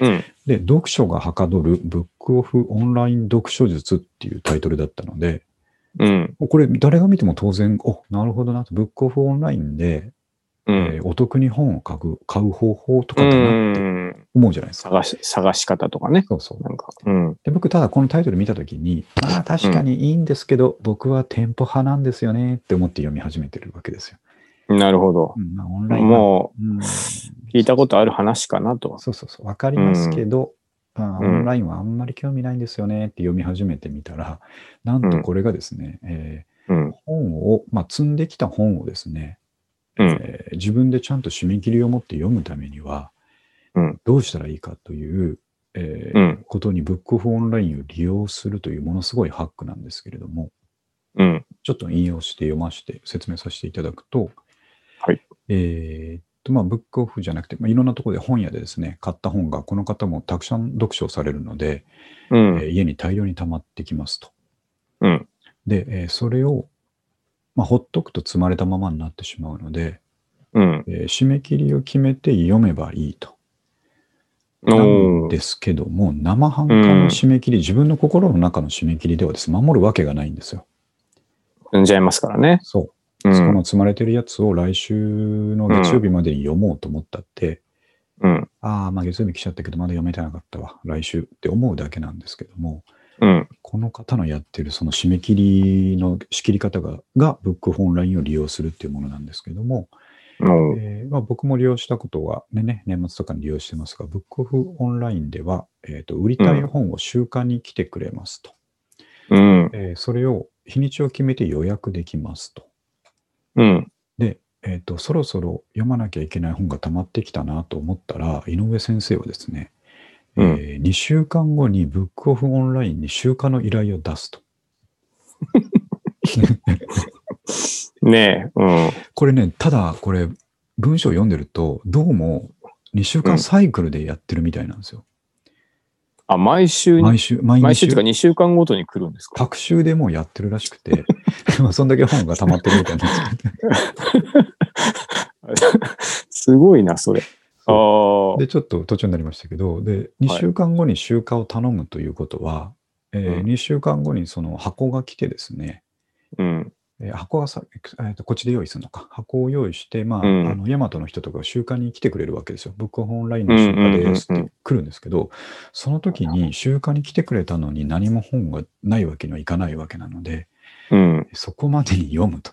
うん。で、読書がはかどるブックオフオンライン読書術っていうタイトルだったので、うん。これ誰が見ても当然、お、なるほどなと、ブックオフオンラインで、うん。えーお得に本を買う買う方法とかうだなってん。思うじゃないですか。探し、探し方とかね。そうそう。なんか、うん。で僕、ただこのタイトル見たときに、まあ確かにいいんですけど、僕は店舗派なんですよねって思って読み始めてるわけですよ。なるほどう。んまあ、オンラインはもうん、う、聞いたことある話かなと。そうそうそう、わかりますけど、うんンラインはあんまり興味ないんですよねって読み始めてみたら、なんとこれがですね、えうんー。本を、まあ、積んできた本をですね、うん。えー自分でちゃんと締め切りを持って読むためには、うんどうしたらいいかという、えーうんことにブックオフオンラインを利用するというものすごいハックなんですけれども、うん。ちょっと引用して読ませて説明させていただくと、はい。えーっと、まあ、ブックオフじゃなくて、まあ、いろんなところで本屋でですね、買った本が、この方もたくさん読書をされるので、うん。えー家に大量に溜まってきますと。うん。で、えーそれを、まあ、ほっとくと積まれたままになってしまうので、うん。えー締め切りを決めて読めばいいと。なんですけども、生半可の締め切り、自分の心の中の締め切りではですね、守るわけがないんですよ。踏んじゃいますからね。そう。うそこん。の積まれてるやつを来週の月曜日までに読もうと思ったって、うん。ああ、まあ月曜日来ちゃったけど、まだ読めてなかったわ、来週って思うだけなんですけども、うん。この方のやってるその締め切りの仕切り方が、がブックオフオンラインを利用するっていうものなんですけども、えーまあ、僕も利用したことは、ねね、年末とかに利用してますが、ブックオフオンラインでは、えーと売りたい本を週間に来てくれますと、うん。えーそれを日にちを決めて予約できますと。うん。で、えーと、そろそろ読まなきゃいけない本が溜まってきたなと思ったら、井上先生はですね、うんえ2週間後にブックオフオンラインに週間の依頼を出すと。ねえ。うん。これね、ただこれ、文章を読んでると、どうも2週間サイクルでやってるみたいなんですよ。あ、毎週に、毎週、毎毎週とか2週間ごとに来るんですか？各週でもうやってるらしくて、まあそんだけ本が溜まってるみたいなんですけど、すごいな、それ。ああ。で、ちょっと途中になりましたけど、で、2週間後に集荷を頼むということは、えーうん2週間後にその箱が来てですね、うん。えー箱がさ、えーとこっちで用意するのか。箱を用意して、まあ、うんあの、ヤマトの人とかが集荷に来てくれるわけですよ。ブックオンラインの集荷ですって来るんですけど、その時に集荷に来てくれたのに何も本がないわけにはいかないわけなので、うん。そこまでに読むと。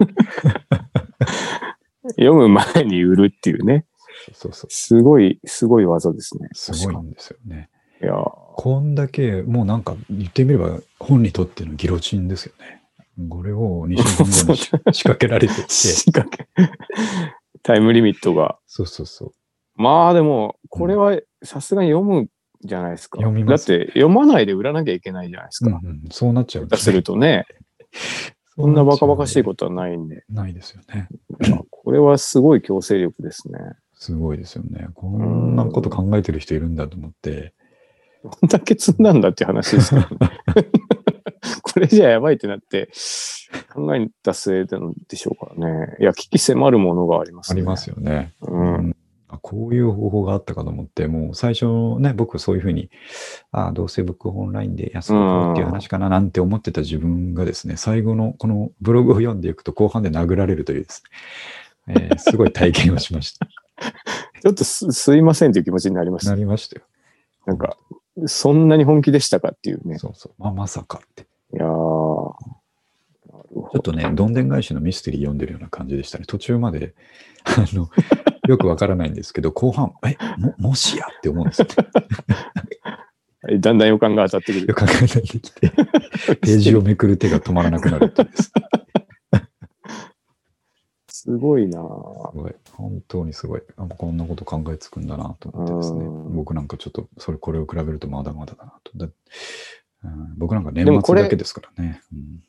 読む前に売るっていうね。そうそう。すごい、すごい技ですね。すごいんですよね。いやーこんだけ、もうなんか言ってみれば本にとってのギロチンですよね。これを2週間後にし 仕掛けられてきて、仕掛け。タイムリミットが。そうそうそう。まあでも、これはさすがに読むじゃないですか。読みますだって読まないで売らなきゃいけないじゃないですか。うんうん、そうなっちゃうんでする とね、そんなバカバカしいこことはないんで、とないですよね。これはすごい強制力ですね。すごいですよね。こんなこと考えてる人いるんだと思って、どんだけ積んだんだって話ですからね。これじゃやばいってなって、考えた末なんでしょうからね。いや、危機迫るものがありますね。ありますよね。うん。あこういう方法があったかと思って、もう最初ね、僕そういうふうに、ああ、どうせブックオンラインで安く買うっていう話かななんて思ってた自分がですね、最後のこのブログを読んでいくと後半で殴られるというですね、えーすごい体験をしました。ちょっとすすいませんという気持ちになりましたな。りましたよ。なんか、そんなに本気でしたかっていうね。そうそう。まあ、まさかって。いやー。なるほどちょっとね、どんでん返しのミステリー読んでるような感じでしたね。途中まで、あの、よくわからないんですけど、後半、え、も、もしやって思うんですよね。だんだん予感が当たってくる。よく考えてきて、ページをめくる手が止まらなくなるってです。すごいなすごい。本当にすごい。あこんなこと考えつくんだなと思ってですね。うん僕なんかちょっと、それ、これを比べるとまだまだだなと。だうん、僕なんか年末だけですからね。うん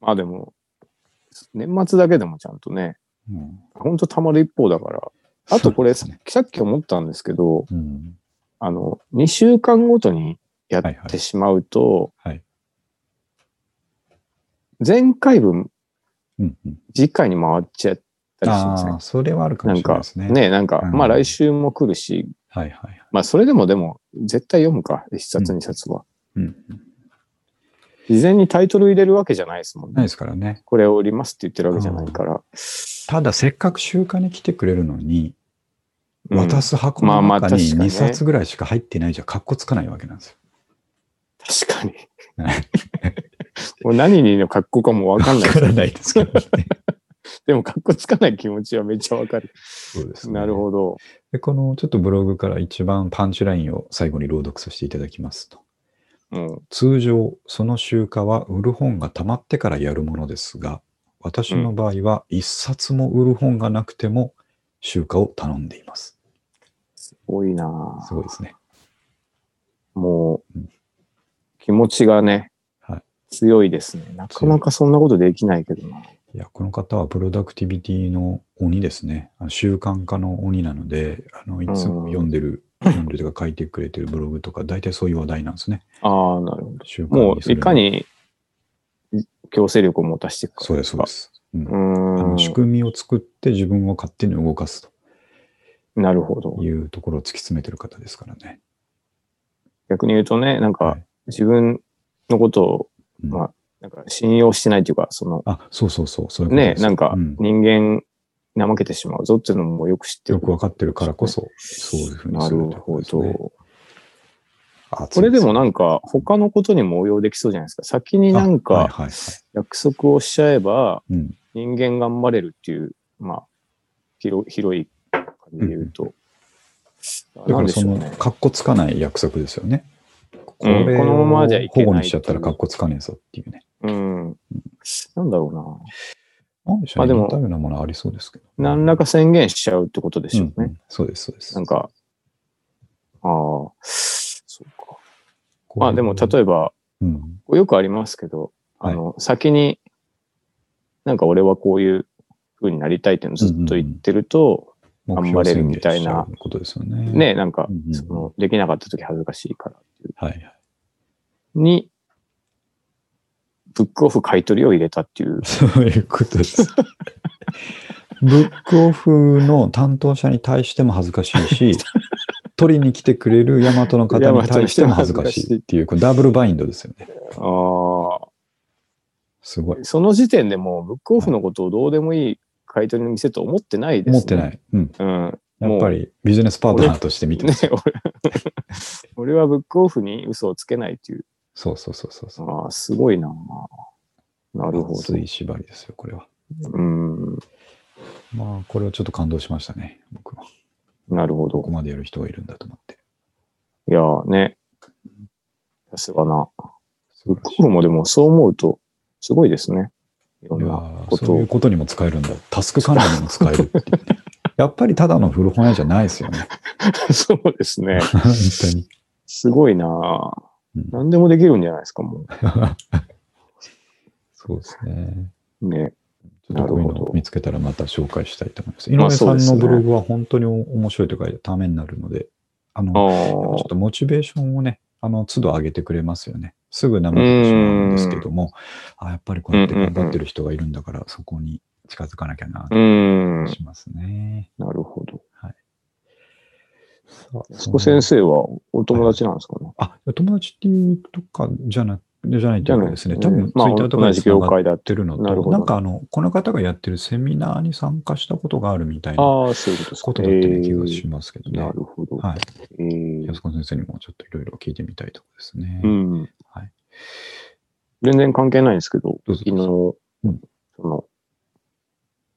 まあでも、年末だけでもちゃんとね、うんほんと溜まる一方だから。あとこれ、ねさっき思ったんですけど、うん。あの、2週間ごとにやっはいはいてしまうと、はい。前回分、うんうん、次回に回っちゃったりしません？ああ、それはあるかもなんかしれないですね。ね、なんか、うんまあ来週も来るし、はいはいはい。まあそれでもでも、絶対読むか、一冊二冊は。うんうん、事前にタイトル入れるわけじゃないですもんね。ないですからね。これを売りますって言ってるわけじゃないから。ただ、せっかく集荷に来てくれるのに、うん渡す箱の中に確かにね2冊ぐらいしか入ってないじゃ、かっこつかないわけなんですよ。確かにはい。もう何にの格好かもわかんないわからないですけどね。でも、かっこつかない気持ちはめっちゃわかる。そうですね。なるほど。で、このちょっとブログから一番パンチラインを最後に朗読させていただきますと。うん。通常、その集荷は売る本が溜まってからやるものですが、私の場合は一冊も売る本がなくても集荷を頼んでいます。すごいなすごいですね。もううん、気持ちがね、はい強いですね。なかなかそんなことできないけどな。いや、この方はプロダクティビティの鬼ですね。習慣化の鬼なので、あのいつも読んでる、読んでるとか書いてくれてるブログとか、大体そういう話題なんですね。ああ、なるほど。もう、いかに強制力を持たしていくか。そうです、そうです。うんうあのー仕組みを作って自分を勝手に動かすん。なるほどと。いうところを突き詰めてる方ですからね。逆に言うとね、なんかはい自分のことを、うんまあ、なんか信用してないというか、その、あ、そうそうそう、そうね、なんかうん人間怠けてしまうぞっていうのもよく知ってる。よくわかってるからこそ、そういうふうになするるほということですね。ど。あこれでもななんか他のことにも応用できそうじゃないですか。先になんはいか。約束をしちゃえばうん。人間頑張れるっていう、まあ、広広い感じで言うと。だからその。かっこつかない約束ですよね。このままじゃいけない保護にしちゃったらかっこつかねえぞっていうね。うん。なんだろうな。なんでしょうね。まあでもようなものありそうですけど。何らか宣言しちゃうってことでしょうね。うんうんそうです、そうです。なんか、ああ、そうか。こうまあでも例えば、うん。よくありますけど、あの、先に、なんか俺はこういう風になりたいっていうのをずっと言ってると、目頑張れるみたいなことですよね。。ね、なんかうんう、んその、できなかった時恥ずかしいからっていう。はいはい。に、クオフ買い取りを入れたっていう。そういうことです。ブックオフの担当者に対しても恥ずかしいし、取りに来てくれるヤマトの方に対しても恥ずかしいっていう、これダブルバインドですよね。あすごいあ、。その時点でもうブックオフのことをどうでもいい買い取りの店と思ってないですね。思ってない。うん。うん。やっぱりビジネスパートナーとして見てねます。、俺 俺はブックオフに嘘をつけないっていう。そうそうそうそうそう。ああ、すごいな。なるほど。熱い縛りですよ、これは。うん。まあ、これはちょっと感動しましたね、僕は。なるほどここ。までやる人がいるんだと思って。いやーね。さすがな。ブックオフもでもそう思うと、すごいですね。いろんなことを。そういうことにも使えるんだ。タスク管理にも使えるっていうね。やっぱりただの古本屋じゃないですよね。そうですね。本当に。すごいなうん何でもできるんじゃないですか、も そうですね。う。ね。ちょっとこういうのを見つけたらまた紹介したいと思います。井まあ上さんのブログは本当に面白いというか、ためになるので、あの、あちょあっとモチベーションをね、あの、都度上げてくれますよね。すぐ怠けてしまうんですけども、あやっぱりこうやって頑張ってる人がいるんだから、そこに近づかなきゃな、うーん。しますね。なるほど。さあ安子先生はお友達なんですかね。あ、友達っていうとかじゃなじゃないというかですね、多分ツイまあッターとか同じ業界だやってるのと、なるほどなんかあの、この方がやってるセミナーに参加したことがあるみたいなああ、そういうことですか。ことだったような気がしますけどね。なるほど。はい。えー安子先生にもちょっといろいろ聞いてみたいところですね。うん。はい。全然関係ないんですけど、昨日、うんその、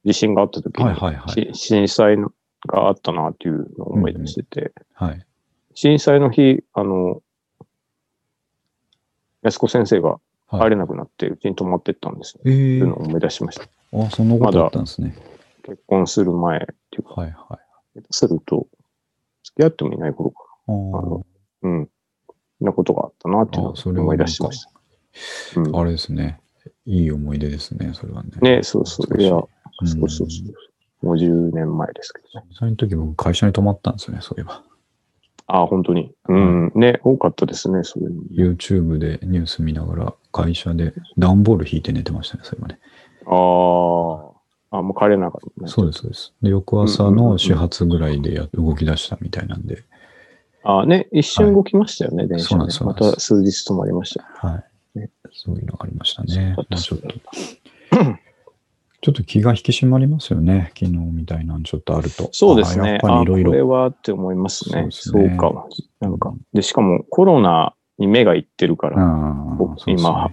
地震があった時に、はいはいはい。し震災のがあったなっていうのを思い出してて、はい。震災の日、あの、安子先生がはい、入れなくなって、うちに泊まってったんですよ。えっていうーのを思い出しました。あ、そんなことあったんですね。結婚する前っていうか、はいはい。すると、付き合ってもいない頃かあな。あの、うん。なことがあったなっていうのを思い出しました。うんああれですね。いい思い出ですね、それはね。ね、そうそう。いや、うんそうそうそう。もう10年前ですけどね。その時僕会社に泊まったんですよね、そういえば。ああ、本当に。うん。ね、多かったですね、そういうの。YouTube でニュース見ながら会社で段ボール引いて寝てましたね、それはね。ああ。あ、もう帰れなかった、ね。そうです、そうです。で、翌朝の始発ぐらいでや動き出したみたいなんで、ああ、ね、一瞬動きましたよね、電車ねそうなんですまた数日止まりました。はいね。そういうのがありましたね。そうだちょっと、ちょっと気が引き締まりますよね。昨日みたいなのちょっとあると。そうですね。あやっぱありいろいろ。これはって思いますね。そうですそうねか。なんか。で、しかもコロナに目がいってるから、ああ僕そうですね今、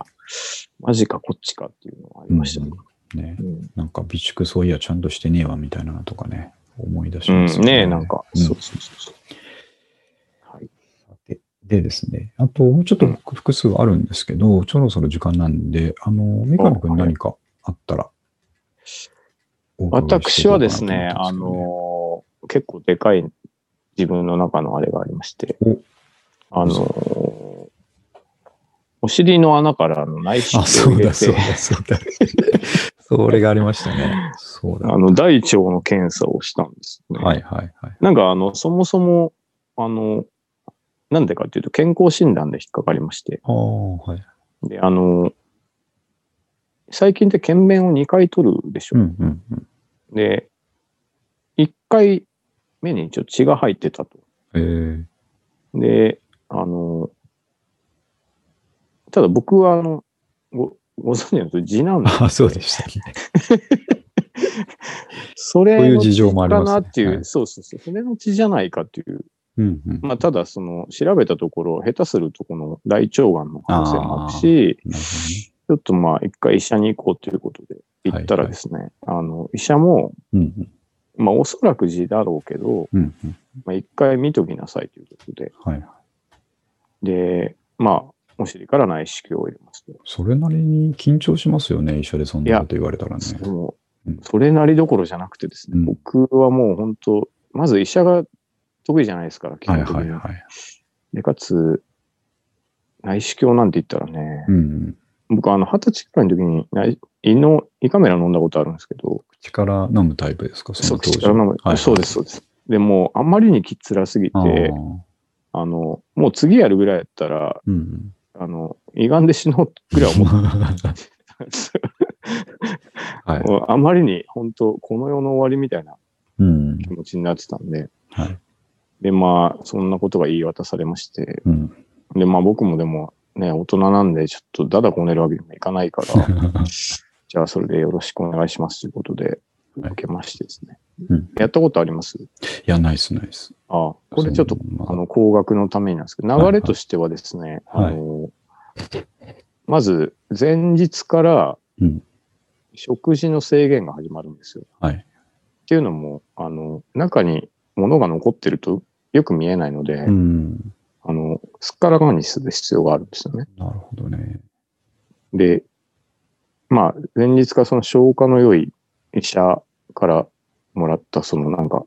マジかこっちかっていうのがありましたね。ねう。んなんか備蓄そういやちゃんとしてねえわみたいなのとかね、思い出しうんますよねえ、なんか、うんそうそうそう。ででですね、あともうちょっと複数あるんですけど、そろそろ時間なんで、あの、三上君何かあったら、私はですね、あのー結構でかい自分の中のあれがありましてお、あのーお尻の穴からの内視あ、鏡を入れそうだ、そうて、だ、そうだ。それがありましたね。そうだ。あの、大腸の検査をしたんですね。はいはいはい。なんか、あの、そもそも、あの、なんでかっていうと、健康診断で引っかかりまして、ああ、はい。で、あの、最近って検便を2回取るでしょ。うんうんうん。で、1回目に一応血が入ってたと。えー、で、あの、ただ僕は、あの、ご、ご存知のと次男で、あ、そうでしたね。それそういう事情もありますねかなっていう、はいそうそうそう、それの血じゃないかっていう、うんうん。まあ、ただ、その、調べたところ、下手するとこの大腸がんの可能性もあるし、ちょっとまあ、一回医者に行こうということで行ったらですね、あの、医者も。うんまあ、おそらく痔だろうけど、うん。まあ、一回見ときなさいということで、はい。で、まあ、お尻から内視鏡を入れますと。それなりに緊張しますよね、医者でそんなこと言われたらね。もううんそれなりどころじゃなくてですね、うん僕はもう本当、まず医者が得意じゃないですから、基はい本的に。はいはい。で、かつ、内視鏡なんて言ったらね、うんうん。僕、あの、二十歳くらいの時に内胃の、胃カメラ飲んだことあるんですけど、口から飲むタイプですか？そそう、の当時口から飲む、はいはいそうです、そうです。でもう、あんまりにきつらすぎあて、ーあの、もう次やるぐらいやったら、うんうん。あの、胃がんで死のうぐらい思ってたはい。あまりに本当、この世の終わりみたいなうん。気持ちになってたんで、はい。で、まあ、そんなことが言い渡されまして、うん。で、まあ僕もでもね、大人なんで、ちょっとだだこねるわけにもいかないから、じゃあそれでよろしくお願いしますということで、はい受けましてですね。うんやったことあります？いや、ナイスナイス。あこれちょっとあの、高額のためになんですけど、はいはい流れとしてはですね、はいあの、まず、前日からうん、食事の制限が始まるんですよ。はい。っていうのも、あの、中に物が残ってるとよく見えないので、うん。あの、すっからかんにする必要があるんですよね。なるほどね。で、まあ、前日からその消化の良い医者からもらった、そのなんか、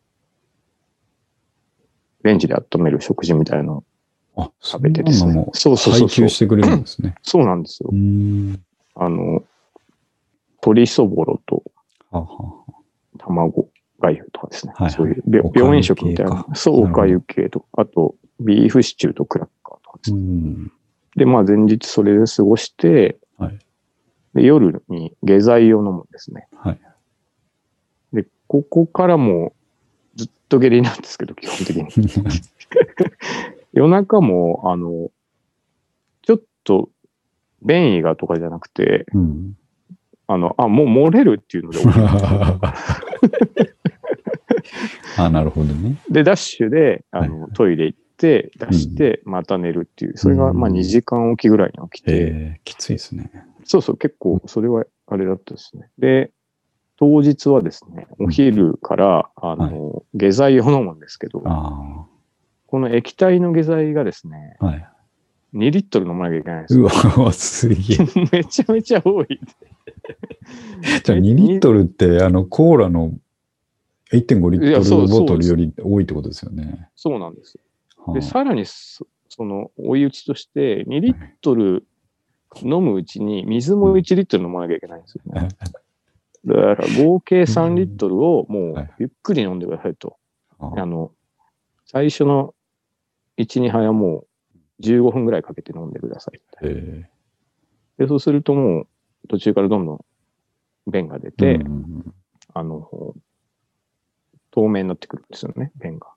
レンジで温める食事みたいなのを食べてですねそうそうそう配給してくれるんですね。そうなんですよう。ん。あの、鶏そぼろと卵がゆとかですね。はいはいそういう病院食みたいなそう、おかゆ系とか、あと、ビーフシチューとクラッですうね。ん。で、まあ前日それで過ごして、はいで夜に下剤を飲むんですね。はい。で、ここからもうずっと下痢なんですけど、基本的に。夜中も、あの、ちょっと便意がとかじゃなくて、うん。あの、あ、もう漏れるっていうので あ、なるほどね。で、ダッシュで、あの、はいトイレ行って、出して、また寝るっていう、それが、まあうん2時間おきぐらいに起きて、えー、きついですね。そうそう、結構、それはあれだったですね。で、当日はですね、お昼から、あの、下剤を飲むんですけど、あこの液体の下剤がですね、あ。はい。2リットル飲まなきゃいけないんですうよ。わ、すげえ。めちゃめちゃ多い。じゃあ2リットルって、あの、コーラの1.5リットルそうそうボトルより多いってことですよね。そうなんです。はあで、さらにそ、その、追い打ちとして、2リットル飲むうちに水も1リットル飲まなきゃいけないんですよね。だから合計3リットルをもはいうゆっくり飲んでくださいと。ああの、最初の1、2杯はもう15分ぐらいかけて飲んでください。えで、そうするともう途中からどんどん便が出ーて、あの、透明になってくるんですよね、便が。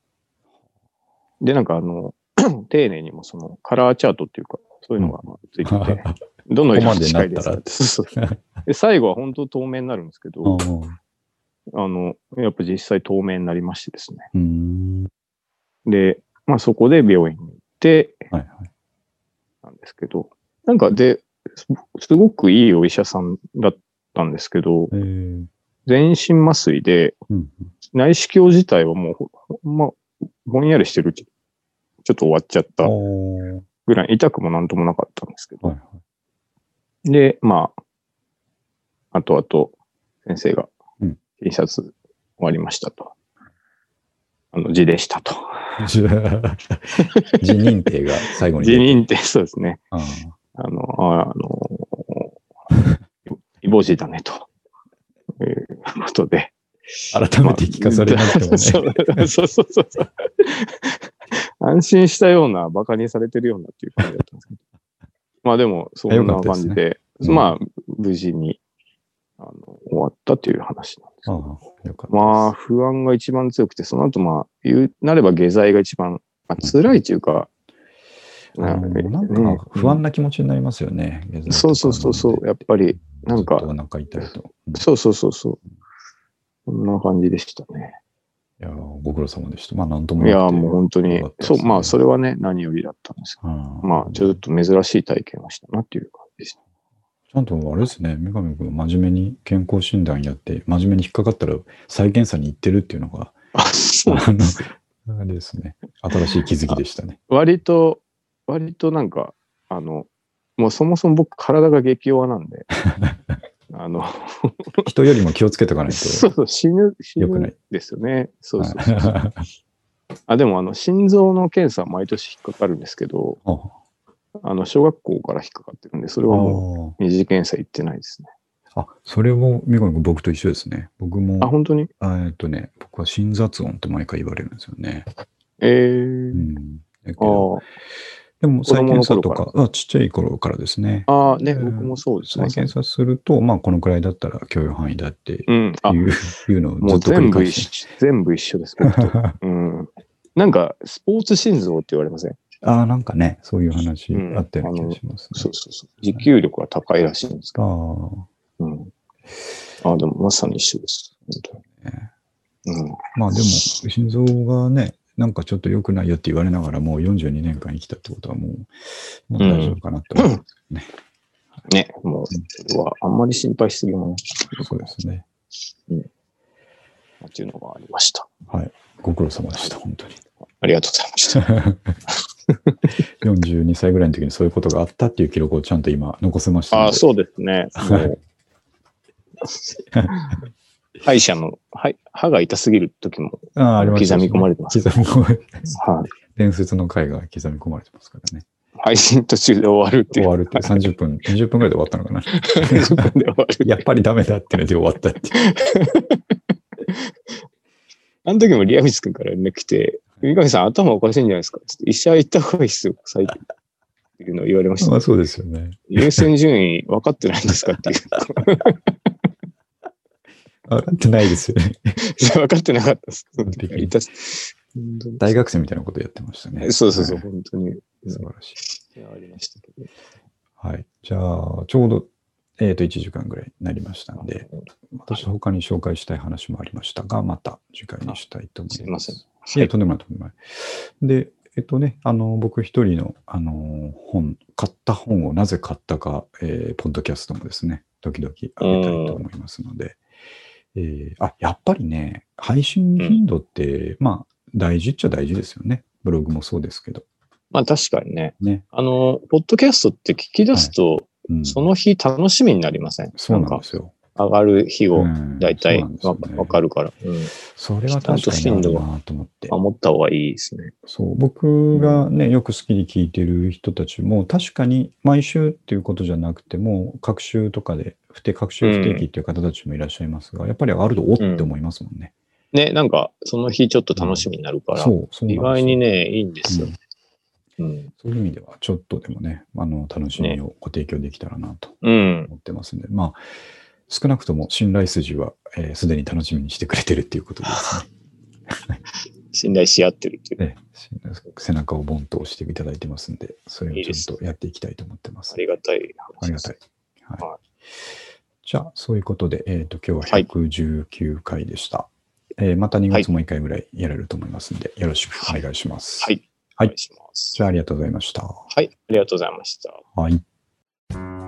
で、なんかあの、丁寧にもそのカラーチャートっていうか、そういうのがついてて、どの色が近いですかって。そうそうで、最後は本当透明になるんですけど、あの、やっぱ実際透明になりましてですね。うん。で、まあそこで病院に行って、はいはい。なんですけど、なんかで、すすごくいいお医者さんだっったんですけど、えー全身麻酔で、うん内視鏡自体はもうほ、ほんま、ぼんやりしてるうち、ちょっと終わっちゃったぐらい、痛くもなんともなかったんですけど、はいはい。で、まあ、あとあと、先生がうん、T シャツ終わりましたと。あの、字でしたと。自認定が最後に字。認定、そうですね。ああの、ああの、イボ字だね、と。いうことで。ー改めて聞かされなくてもね。そうそうそうそうそう。安心したような、馬鹿にされてるようなっていう感じだったんですけど。まあでも、そんな感じで、うんまあ、無事に、あの、終わったという話なんですけあど。あまあ、不安が一番強くて、その後、まあ、言うなれば下剤が一番、まあ、辛いというか、あのなんか不安な気持ちになりますよね。下剤とかそうそうそうそう、やっぱり、なんかずっとお腹痛いと。うんそうそうそうそう。そんな感じでしたね。いやー、ご苦労様でした。まあ、なんともいやもう本当にそう、まあ、それはね、何よりだったんですけうんど、まあ、ちょっと珍しい体験をしたなっていう感じでした。ちゃんとあれですね、三上君、真面目に健康診断やって、真面目に引っかかったら再検査に行ってるっていうのが、あ、そうあの、あれですね、新しい気づきでしたね。割と、割となんか、あの、もうそもそも僕、体が激弱なんで、あの、人よりも気をつけとかないと。そうそう、死ぬ、死よくないぬですよね。そうそうそう。あ、でも、あの、心臓の検査は毎年引っかかるんですけど、ああの、小学校から引っかかってるんで、それはもう、二次検査行ってないですね。ああ、それも三上君、僕と一緒ですね。僕も、あ、本当に？あえっとね、僕は心雑音って毎回言われるんですよね。えうー。ん。だけでも再検査とか、あちっちゃい頃からですね。あ、ああ、ね、うん僕もそうですね再。検査すると、まあ、このくらいだったら許容範囲だっていうん。あ、ういうのをもずっと繰う全部一り返し緒、全部一緒です。うん。なんか、スポーツ心臓って言われません？ああ、なんかね、そういう話うんあったような気がしますね。そうそうそう。持久力が高いらしいんですけあど。あ、うん。あ、でもまさに一緒です。本ね当に。うん。まあでも、心臓がね、なんかちょっと良くないよって言われながらもう42年間生きたってことはもう、もう大丈夫かなって思う、ね、もう、それはあんまり心配しすぎもね、そうですね。っていうのがありました。はい。ご苦労様でした、本当に。ありがとうございました。42歳ぐらいの時にそういうことがあったっていう記録をちゃんと今残せましたので。あそうですね。歯医者の、はい歯が痛すぎる時も、ああありました刻み込まれてます刻み込まれてはい。伝説の回が刻み込まれてますからね。配信途中で終わるっていう。終わるって30分、20分ぐらいで終わったのかな。30分で終わる。やっぱりダメだってので終わったっていう。あの時もリアミス君から連絡来て、三上さん頭おかしいんじゃないですか？つって医者行った方がいいっすよ、最近。っていうのを言われました。まあそうですよね。優先順位分かってないんですか？っていう。分かってないですよね。分かってなかったです。大学生みたいなことやってましたね。そうそうそう、はい本当に。素晴らしい。いやありましたけど。はい。じゃあ、ちょうど、えっ、と、1時間ぐらいになりましたんで、私他に紹介したい話もありましたが、また次回にしたいと思います。すいません。いや、とんでもない、とんでもない。で、えっとね、あの、僕一人の、あの、本、買った本をなぜ買ったか、えーポッドキャストもですね、時々あげたいと思いますので、えーあ、やっぱりね、配信頻度って、まあ、大事っちゃ大事ですよね。ブログもそうですけど。まあ確かにね。ね。あの、ポッドキャストって聞き出すと、うん、その日楽しみになりません？そうなんかですよ。上がる日をうん大体そうなんねわかるから。うん。それは確かにあるなと思って。守った方がいいですね。そう、僕がね、よく好きに聞いてる人たちも、確かに毎週っていうことじゃなくても、各週とかで、不定、各週不定期っていう方たちもいらっしゃいますが、やっぱりあるとおって思いますもんね。ね、なんか、その日ちょっと楽しみになるから、意よ外にね、いいんですようん。うん。そういう意味では、ちょっとでもね、あの、楽しみをご提供できたらなとうん。思ってますんで、まあ、少なくとも信頼筋はすで、すでに楽しみにしてくれてるっていうことですね。信頼し合ってるっていう。ね背中をボンと押していただいてますんで、それをちゃんとやっていきたいと思ってます。ありがたい。ありがたい。はいはじゃあ、そういうことで、えっ、と、今日ははい119回でした。えーまた2月も1回ぐらいやれると思いますんで、よろしくお願いします。はい。はいお願いします。じゃあ、ありがとうございました。はい。ありがとうございました。はい。